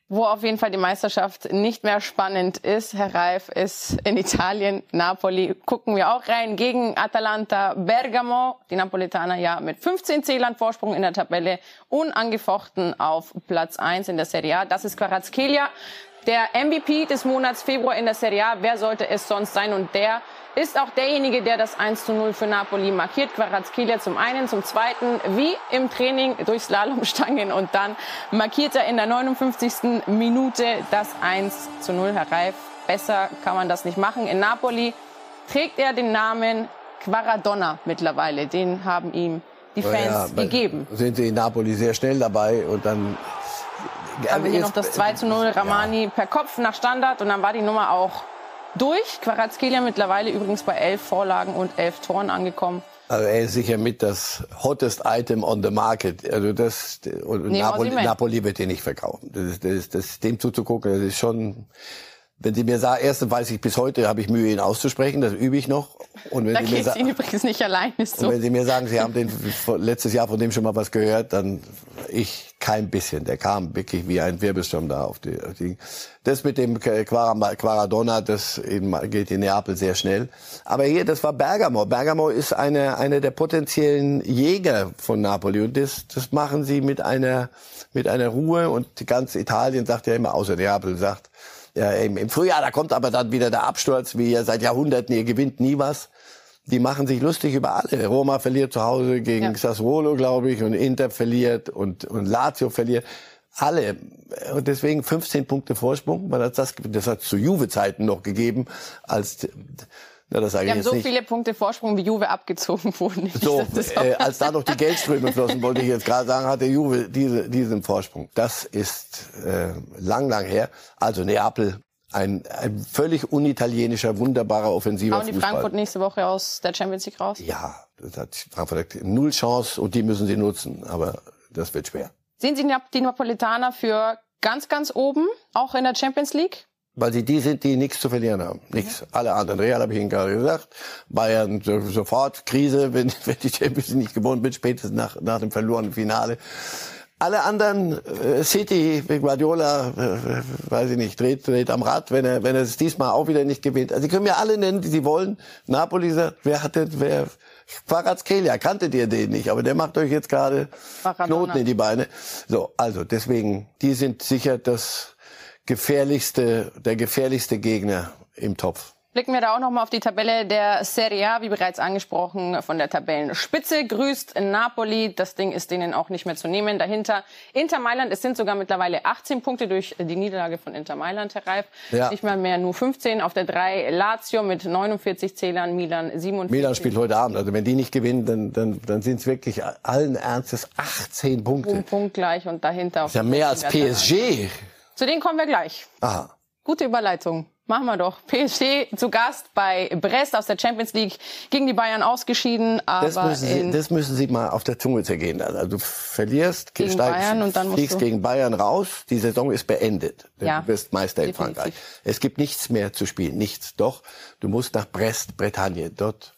Wo auf jeden Fall die Meisterschaft nicht mehr spannend ist, Herr Reif, ist in Italien, Napoli. Gucken wir auch rein gegen Atalanta Bergamo. Die Napolitaner ja mit 15 Zählern Vorsprung in der Tabelle, unangefochten auf Platz 1 in der Serie A. Das ist Kvaratskhelia, der MVP des Monats Februar in der Serie A. Wer sollte es sonst sein? Und der ist auch derjenige, der das 1 zu 0 für Napoli markiert. Kvaratskhelia zum einen, zum zweiten, wie im Training durch Slalomstangen und dann markiert er in der 59. Minute das 1 zu 0. Herr Reif, besser kann man das nicht machen. In Napoli trägt er den Namen Quaradonna mittlerweile. Den haben ihm die Fans Ja, gegeben. Sind sie in Napoli sehr schnell dabei und dann Haben wir hier noch das 2 zu 0 Ramani per Kopf nach Standard und dann war die Nummer auch durch. Quarazkelia mittlerweile übrigens bei elf Vorlagen und elf Toren angekommen. Also er ist sicher mit das hottest Item on the market. Also das und Neben Napoli. Napoli wird den nicht verkaufen. Das ist, das das dem zuzugucken, das ist schon. Wenn Sie mir sagen, erstens weiß ich bis heute, habe ich Mühe, ihn auszusprechen, das übe ich noch. Und wenn, Da Sie mir, sa übrigens nicht alleine und so. wenn Sie mir sagen, Sie haben den letztes Jahr von dem schon mal was gehört, dann ich kein bisschen. Der kam wirklich wie ein Wirbelsturm da auf die. Auf die das mit dem Quara- Quaradonna, das in- geht in Neapel sehr schnell. Aber hier, das war Bergamo. Bergamo ist eine, eine der potenziellen Jäger von Napoli. Und das, das machen sie mit einer, mit einer Ruhe. Und ganz Italien sagt ja immer, außer Neapel, sagt, ja, im, im Frühjahr, da kommt aber dann wieder der Absturz, wie ja seit Jahrhunderten, ihr gewinnt nie was. Die machen sich lustig über alle. Roma verliert zu Hause gegen Ja. Sassuolo, glaube ich, und Inter verliert und, und Lazio verliert. Alle. Und deswegen 15 Punkte Vorsprung, weil das, das, das hat zu Juve-Zeiten noch gegeben, als, na, das sage Wir ich haben jetzt so nicht. viele Punkte Vorsprung, wie Juve abgezogen wurden. So, äh, als da noch die Geldströme flossen, wollte ich jetzt gerade sagen, hatte Juve diese, diesen Vorsprung. Das ist äh, lang, lang her. Also Neapel, ein, ein völlig unitalienischer, wunderbarer offensiver Hauen die Fußball. Frankfurt nächste Woche aus der Champions League raus? Ja, das hat Frankfurt null Chance und die müssen sie nutzen. Aber das wird schwer. Sehen Sie die Napolitaner für ganz, ganz oben, auch in der Champions League? Weil sie die sind, die nichts zu verlieren haben. Nichts. Alle anderen. Real habe ich Ihnen gerade gesagt. Bayern so, sofort Krise, wenn, wenn die Champions nicht gewonnen wird, spätestens nach, nach dem verlorenen Finale. Alle anderen, äh, City, Guardiola, äh, weiß ich nicht, dreht, dreht am Rad, wenn er, wenn er es diesmal auch wieder nicht gewinnt. Also Sie können mir alle nennen, die Sie wollen. Napoli sagt, wer hatte, wer, Kvaratskhelia, kanntet ihr den nicht, aber der macht euch jetzt gerade. Knoten in die Beine. So, also deswegen, die sind sicher das gefährlichste, der gefährlichste Gegner im Topf. Blicken wir da auch noch mal auf die Tabelle der Serie A, wie bereits angesprochen, von der Tabellenspitze grüßt Napoli. Das Ding ist denen auch nicht mehr zu nehmen. Dahinter Inter Mailand. Es sind sogar mittlerweile 18 Punkte durch die Niederlage von Inter Mailand, Herr Reif. Ja. Nicht mal mehr nur 15. Auf der 3 Lazio mit 49 Zählern, Milan 47. Milan spielt heute Abend. Also wenn die nicht gewinnen, dann, dann, dann sind es wirklich allen Ernstes 18 Punkte. Um Punkt gleich und dahinter. Das ist ja mehr als PSG. Zu denen kommen wir gleich. Aha. Gute Überleitung. Machen wir doch. PSG zu Gast bei Brest aus der Champions League gegen die Bayern ausgeschieden, aber Das müssen, Sie, das müssen Sie mal auf der Zunge zergehen. lassen. Also du verlierst, Gegen steigst, Bayern und dann fliegst gegen Bayern raus. Die Saison ist beendet. Ja, du wirst Meister in definitiv. Frankreich. Es gibt nichts mehr zu spielen. Nichts. Doch, du musst nach Brest, Bretagne. Dort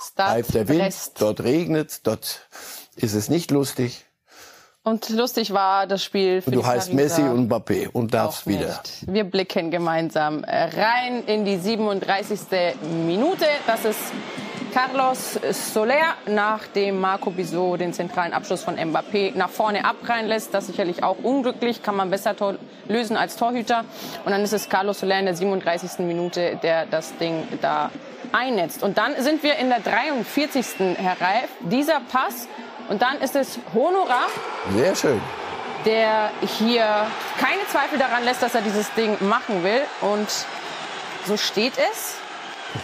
Stade pfeift der Wind, Brest. dort regnet dort ist es nicht lustig. Und lustig war das Spiel für du heißt Pariser Messi und Mbappé und darfst wieder. nicht. Wir blicken gemeinsam äh, rein in die 37. Minute. Das ist Carlos Soler, nachdem Marco Bisot den zentralen Abschluss von Mbappé nach vorne abreihen lässt. Das sicherlich auch unglücklich, kann man besser lösen als Torhüter. Und dann ist es Carlos Soler in der 37. Minute, der das Ding da einnetzt. Und dann sind wir in der 43. Herr Reif. Dieser Pass. Und dann ist es Honorar, Sehr schön. der hier keine Zweifel daran lässt, dass er dieses Ding machen will. Und so steht es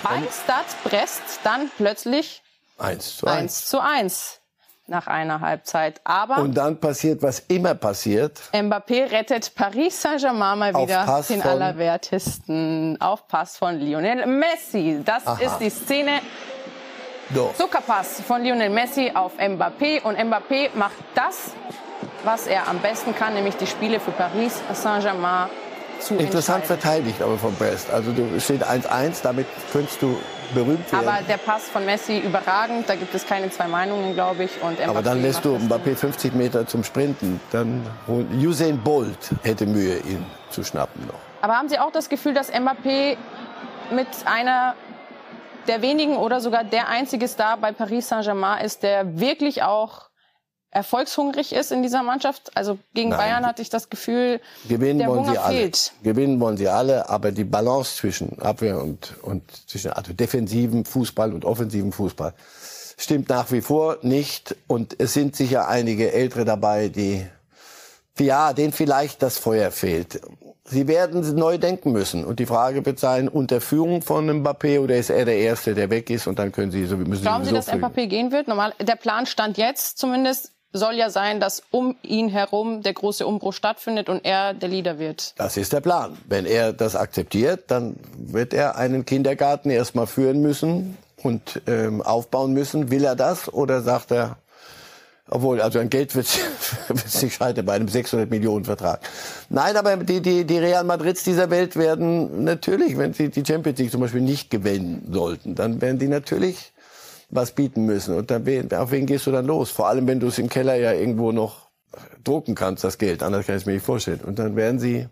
bei Stade Brest dann plötzlich 1 zu 1 1. zu 1 nach einer Halbzeit. Aber Und dann passiert, was immer passiert. Mbappé rettet Paris Saint-Germain mal Auf wieder Pass den allerwertesten auf Pass von Lionel Messi. Das Aha. ist die Szene. So. Zuckerpass von Lionel Messi auf Mbappé. Und Mbappé macht das, was er am besten kann, nämlich die Spiele für Paris Saint-Germain zu Interessant verteidigt aber vom Brest. Also du steht 1-1, damit könntest du berühmt werden. Aber der Pass von Messi überragend, da gibt es keine zwei Meinungen, glaube ich. Und Mbappé Aber dann lässt du Mbappé 50 Meter zum Sprinten. Dann Usain Bolt hätte Mühe, ihn zu schnappen noch. Aber haben Sie auch das Gefühl, dass Mbappé mit einer der wenigen oder sogar der einzige Star bei Paris Saint-Germain ist, der wirklich auch erfolgshungrig ist in dieser Mannschaft? Also gegen Nein. Bayern hatte ich das Gefühl, Gewinnen der wollen Hunger sie alle. fehlt. Gewinnen wollen sie alle, aber die Balance zwischen Abwehr und, und zwischen also defensiven Fußball und offensiven Fußball stimmt nach wie vor nicht. Und es sind sicher einige Ältere dabei, die, ja, denen vielleicht das Feuer fehlt. Sie werden neu denken müssen. Und die Frage wird sein, unter Führung von Mbappé oder ist er der Erste, der weg ist und dann können sie so müssen Glauben Sie, dass fügen. Mbappé gehen wird? Normal, der Plan stand jetzt zumindest, soll ja sein, dass um ihn herum der große Umbruch stattfindet und er der Leader wird. Das ist der Plan. Wenn er das akzeptiert, dann wird er einen Kindergarten erstmal führen müssen und ähm, aufbauen müssen. Will er das oder sagt er, obwohl, also an Geld wird es nicht scheitern bei einem 600 Millionen Vertrag. Nein, aber die, die, die Real Madrids dieser Welt werden natürlich, wenn sie die Champions League zum Beispiel nicht gewinnen sollten, dann werden die natürlich was bieten müssen. Und dann, auf wen gehst du dann los? Vor allem, wenn du es im Keller ja irgendwo noch drucken kannst, das Geld. Anders kann ich es mir nicht vorstellen. Und dann werden sie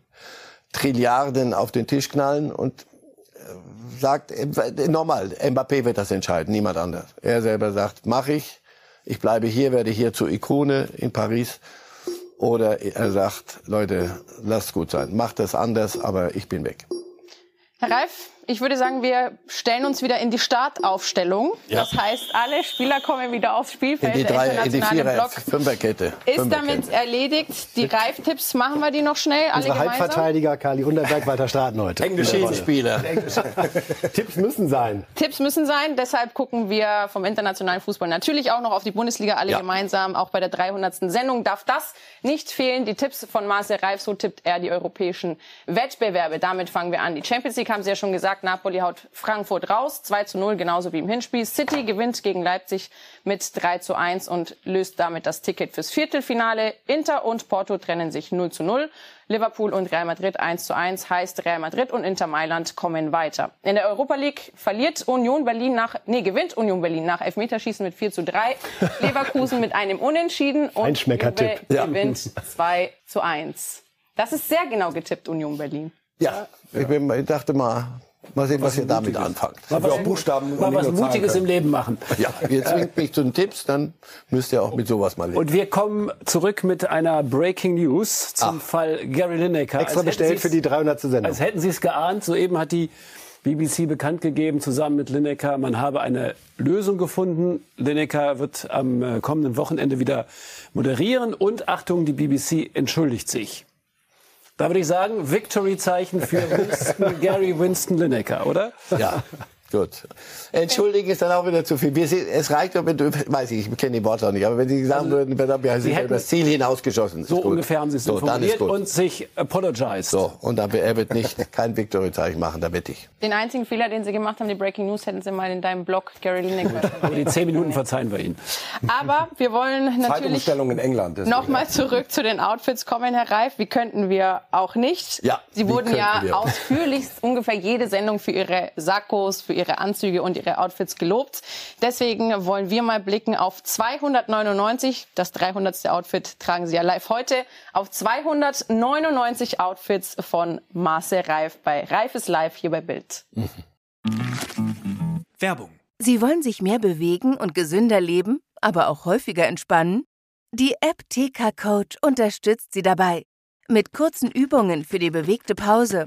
Trilliarden auf den Tisch knallen und äh, sagt, äh, nochmal, Mbappé wird das entscheiden, niemand anders. Er selber sagt, mach ich, ich bleibe hier, werde hier zur Ikone in Paris. Oder er sagt, Leute, lasst gut sein, macht das anders, aber ich bin weg. Herr Reif, ich würde sagen, wir stellen uns wieder in die Startaufstellung. Ja. Das heißt, alle Spieler kommen wieder aufs In Spielfeld. die der drei, in die internationale Vierer, Block Fünferkette. ist Fünferkette. damit erledigt. Die Reif-Tipps machen wir die noch schnell, alle Unsere gemeinsam. Halbverteidiger Kali Unterberg, Walter Straten heute. Englische Spieler. Tipps müssen sein. Tipps müssen sein. Deshalb gucken wir vom internationalen Fußball natürlich auch noch auf die Bundesliga, alle Ja. gemeinsam. Auch bei der 300. Sendung darf das nicht fehlen. Die Tipps von Marcel Reif, so tippt er die europäischen Wettbewerbe. Damit fangen wir an. Die Champions League haben Sie ja schon gesagt. Napoli haut Frankfurt raus. 2 zu 0, genauso wie im Hinspiel. City gewinnt gegen Leipzig mit 3 zu 1 und löst damit das Ticket fürs Viertelfinale. Inter und Porto trennen sich 0 zu 0. Liverpool und Real Madrid 1 zu 1 heißt Real Madrid und Inter Mailand kommen weiter. In der Europa League verliert Union Berlin nach, nee, gewinnt Union Berlin nach Elfmeterschießen mit 4 zu 3. Leverkusen mit einem Unentschieden und Einschmeckertipp. Juve Ja. gewinnt 2 zu 1. Das ist sehr genau getippt, Union Berlin. Ja, ich, bin, ich dachte mal, mal sehen, was ihr damit anfangt. Mal was Buchstaben Mal was Mutiges im Leben machen. Ja, ihr zwingt mich zu den Tipps, dann müsst ihr auch mit sowas mal leben. Und wir kommen zurück mit einer Breaking News zum Fall Gary Lineker. Extra Als bestellt für die 300. Sendung. Als hätten Sie es geahnt, soeben hat die BBC bekannt gegeben, zusammen mit Lineker, man habe eine Lösung gefunden. Lineker wird am äh, kommenden Wochenende wieder moderieren und Achtung, die BBC entschuldigt sich. Da würde ich sagen, Victory-Zeichen für Winston, Gary Winston Lineker, oder? Ja, gut. Entschuldigen ist dann auch wieder zu viel. Wir sehen, es reicht, wenn du, weiß ich, ich kenne die Worte auch nicht, aber wenn Sie sagen würden, wir haben hätten- über das Ziel hinausgeschossen. So gut. ungefähr haben Sie es so, formuliert und sich apologized. so, und dann, er wird nicht kein Victory-Zeichen machen, da wette ich. Den einzigen Fehler, den Sie gemacht haben, die Breaking News, hätten Sie mal in deinem Blog Gary Lineker. Aber die zehn Minuten verzeihen wir Ihnen. Aber wir wollen natürlich Zeitumstellung in England. Nochmal zurück zu den Outfits kommen, Herr Reif. Wie könnten wir auch nicht? Ja, Sie wurden ja wir? ausführlichst ungefähr jede Sendung für Ihre Sakkos, für Ihre Anzüge und Ihre Outfits gelobt. Deswegen wollen wir mal blicken auf 299. Das 300. Outfit tragen Sie ja live heute. Auf 299 Outfits von Marcel Reif bei Reif ist live hier bei Bild. Werbung. Sie wollen sich mehr bewegen und gesünder leben, aber auch häufiger entspannen? Die App TK Coach unterstützt Sie dabei. Mit kurzen Übungen für die bewegte Pause.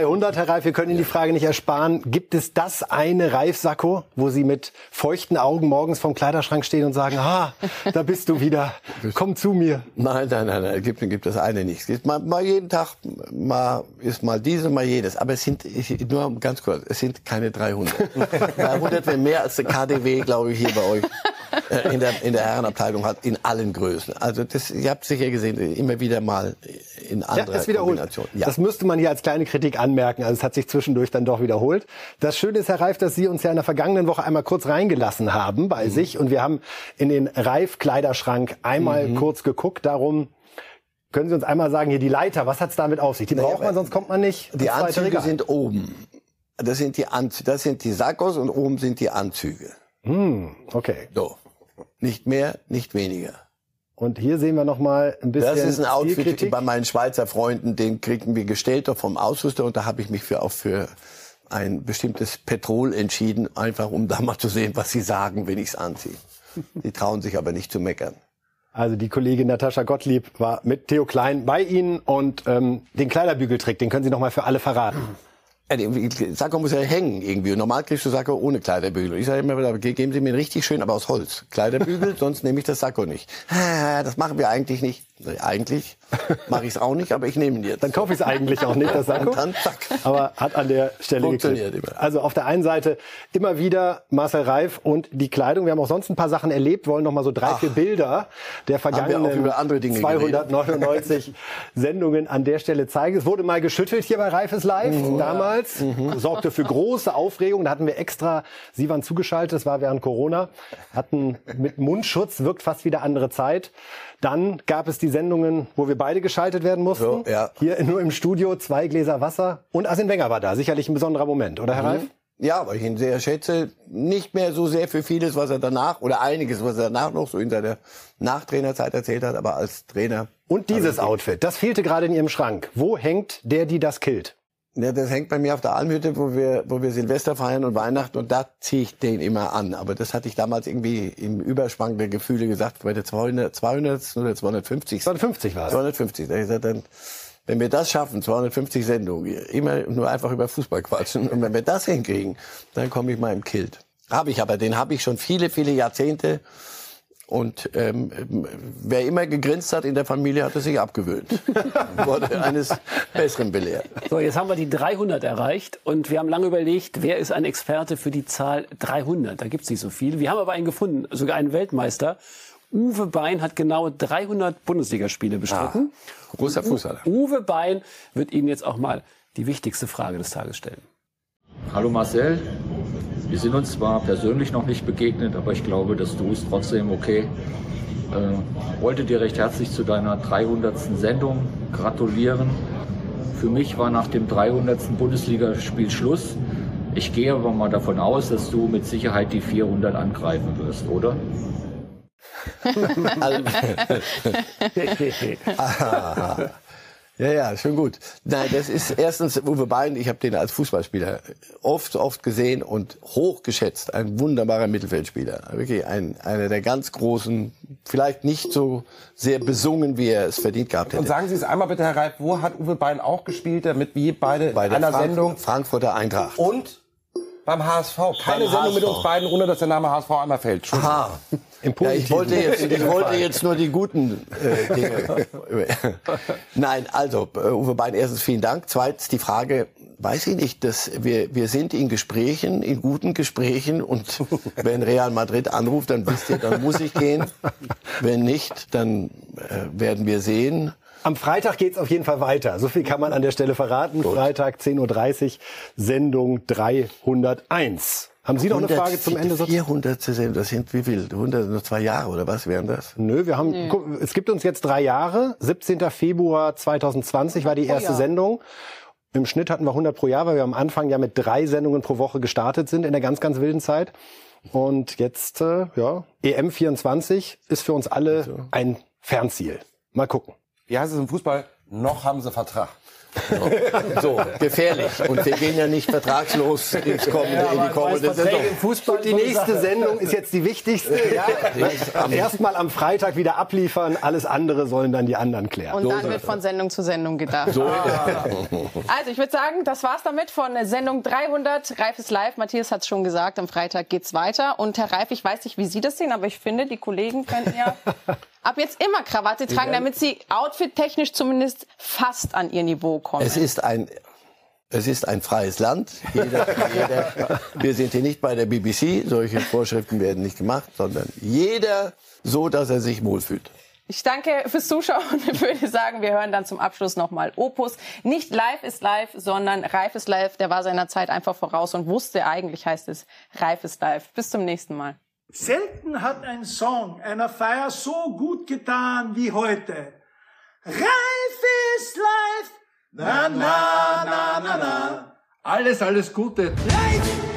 Herr Reif, wir können Ihnen die Frage nicht ersparen. Gibt es das eine Reif-Sakko, wo Sie mit feuchten Augen morgens vom Kleiderschrank stehen und sagen, ah, da bist du wieder, komm zu mir? Nein, nein, nein, nein, gibt, gibt das eine nicht. Es gibt mal, mal jeden Tag, mal ist mal diese, mal jedes. Aber es sind, ich, nur ganz kurz, es sind keine 300. 300 wäre mehr als der KDW, glaube ich, hier bei euch in der, in der Herrenabteilung hat, in allen Größen. Also das, ihr habt sicher gesehen, immer wieder mal in anderer ja, wiederholt. Kombination. Ja. Das müsste man hier als kleine Kritik anmerken. Also es hat sich zwischendurch dann doch wiederholt. Das Schöne ist, Herr Reif, dass Sie uns ja in der vergangenen Woche einmal kurz reingelassen haben bei mhm. sich und wir haben in den Reif-Kleiderschrank einmal mhm. kurz geguckt. Darum können Sie uns einmal sagen, hier die Leiter, was hat's damit auf sich? Die braucht man, sonst kommt man nicht. Die Anzüge sind oben. Das sind die Anzüge, das sind die Sackos und oben sind die Anzüge. Hm, okay. So. Nicht mehr, nicht weniger. Und hier sehen wir noch mal ein bisschen Das ist ein Outfit bei meinen Schweizer Freunden, den kriegen wir gestellt vom Ausrüster und da habe ich mich für auch für ein bestimmtes Petrol entschieden, einfach um da mal zu sehen, was sie sagen, wenn ich es anziehe. Die trauen sich aber nicht zu meckern. Also die Kollegin Natascha Gottlieb war mit Theo Klein bei Ihnen und ähm, den Kleiderbügeltrick, den können Sie noch mal für alle verraten. Sakko muss ja hängen irgendwie. Und normal kriegst du Sakko ohne Kleiderbügel. Ich sage immer wieder, geben Sie mir richtig schön, aber aus Holz. Kleiderbügel, sonst nehme ich das Sakko nicht. Das machen wir eigentlich nicht. Eigentlich mache ich es auch nicht, aber ich nehme ihn jetzt. Dann kaufe ich es eigentlich auch nicht, das Sakko. dann, zack. Aber hat an der Stelle Funktioniert geklappt. immer. Also auf der einen Seite immer wieder Marcel Reif und die Kleidung. Wir haben auch sonst ein paar Sachen erlebt, wollen noch mal so drei, Ach, vier Bilder der vergangenen 299 Sendungen an der Stelle zeigen. Es wurde mal geschüttelt hier bei Reifes Live mhm. damals. Mhm. Sorgte für große Aufregung. Da hatten wir extra, Sie waren zugeschaltet, das war während Corona, hatten mit Mundschutz, wirkt fast wieder andere Zeit. Dann gab es die Sendungen, wo wir beide geschaltet werden mussten. So, ja. Hier nur im Studio, zwei Gläser Wasser. Und Arsene Wenger war da. Sicherlich ein besonderer Moment, oder Herr mhm. Reif? Ja, weil ich ihn sehr schätze. Nicht mehr so sehr für vieles, was er danach, oder einiges, was er danach noch so in seiner Nachtrainerzeit erzählt hat, aber als Trainer. Und dieses Outfit, das fehlte gerade in Ihrem Schrank. Wo hängt der, die das killt? Ja, das hängt bei mir auf der Almhütte, wo wir, wo wir Silvester feiern und Weihnachten und da ziehe ich den immer an. Aber das hatte ich damals irgendwie im Überschwang der Gefühle gesagt, bei der 200, 200 oder 250. 250 war es. 250. Da ich gesagt, dann, wenn wir das schaffen, 250 Sendungen, immer nur einfach über Fußball quatschen und wenn wir das hinkriegen, dann komme ich mal im Kilt. Habe ich aber, den habe ich schon viele, viele Jahrzehnte und ähm, wer immer gegrinst hat in der Familie, hat es sich abgewöhnt. Wurde eines Besseren belehrt. So, jetzt haben wir die 300 erreicht und wir haben lange überlegt, wer ist ein Experte für die Zahl 300? Da gibt es nicht so viele. Wir haben aber einen gefunden, sogar einen Weltmeister. Uwe Bein hat genau 300 Bundesligaspiele bestritten. Ah, großer Fußballer. Uwe Bein wird Ihnen jetzt auch mal die wichtigste Frage des Tages stellen. Hallo Marcel, wir sind uns zwar persönlich noch nicht begegnet, aber ich glaube, dass du es trotzdem okay. Äh, wollte dir recht herzlich zu deiner 300. Sendung gratulieren. Für mich war nach dem 300. Bundesligaspiel Schluss. Ich gehe aber mal davon aus, dass du mit Sicherheit die 400 angreifen wirst, oder? Ja, ja, schon gut. Nein, das ist erstens Uwe Bein. Ich habe den als Fußballspieler oft, oft gesehen und hochgeschätzt. Ein wunderbarer Mittelfeldspieler. Wirklich ein, einer der ganz großen, vielleicht nicht so sehr besungen, wie er es verdient gehabt hätte. Und sagen Sie es einmal bitte, Herr Reif, wo hat Uwe Bein auch gespielt, damit wir beide Bei in einer Frank Sendung... Frankfurter Eintracht. Und beim HSV. Keine Beim Sendung HSV. mit uns beiden, ohne dass der Name HSV einmal fällt. Aha. Im Ja, ich wollte jetzt, ich wollte jetzt nur die guten äh, Dinge. Nein, also äh, Uwe Bein, erstens vielen Dank. Zweitens die Frage, weiß ich nicht, dass wir wir sind in Gesprächen, in guten Gesprächen und wenn Real Madrid anruft, dann wisst ihr, dann muss ich gehen. Wenn nicht, dann äh, werden wir sehen. Am Freitag geht's auf jeden Fall weiter. So viel kann man an der Stelle verraten. Freitag 10.30 Uhr, Sendung 301. Haben Sie noch eine Frage zum Ende? 400. Sendung, das sind wie viel? 100, nur zwei Jahre oder was wären das? Nö, wir haben, guck, es gibt uns jetzt drei Jahre. 17. Februar 2020 war die erste Jahr. Sendung. Im Schnitt hatten wir 100 pro Jahr, weil wir am Anfang ja mit drei Sendungen pro Woche gestartet sind in der ganz, ganz wilden Zeit. Und jetzt, äh, ja, EM 24 ist für uns alle ein Fernziel. Mal gucken. wie heißt es im Fußball? Noch haben sie Vertrag. So, gefährlich. Und wir gehen ja nicht vertragslos ins kommende, in die kommende Saison. Fußball, die nächste Sendung ist jetzt die wichtigste. Ja. Erstmal am Freitag wieder abliefern, alles andere sollen dann die anderen klären. Und dann wird von Sendung zu Sendung gedacht. So. Also ich würde sagen, das war's damit von Sendung 300. Reif ist live. Matthias hat es schon gesagt, am Freitag geht's weiter. Und Herr Reif, ich weiß nicht, wie Sie das sehen, aber ich finde, die Kollegen könnten ja ab jetzt immer Krawatte tragen, damit sie outfit-technisch zumindest fast an ihr Niveau kommen. Es ist ein es ist ein freies Land. Jeder, jeder, wir sind hier nicht bei der BBC. Solche Vorschriften werden nicht gemacht, sondern jeder so, dass er sich wohlfühlt. Ich danke fürs Zuschauen und würde sagen, wir hören dann zum Abschluss nochmal Opus. Nicht live ist live, sondern Reif ist live. Der war seiner Zeit einfach voraus und wusste, eigentlich heißt es Reif ist live. Bis zum nächsten Mal. Selten hat ein Song einer Feier so gut getan wie heute. Reif ist live. Na, na, na, na, na. Alles, alles Gute. Live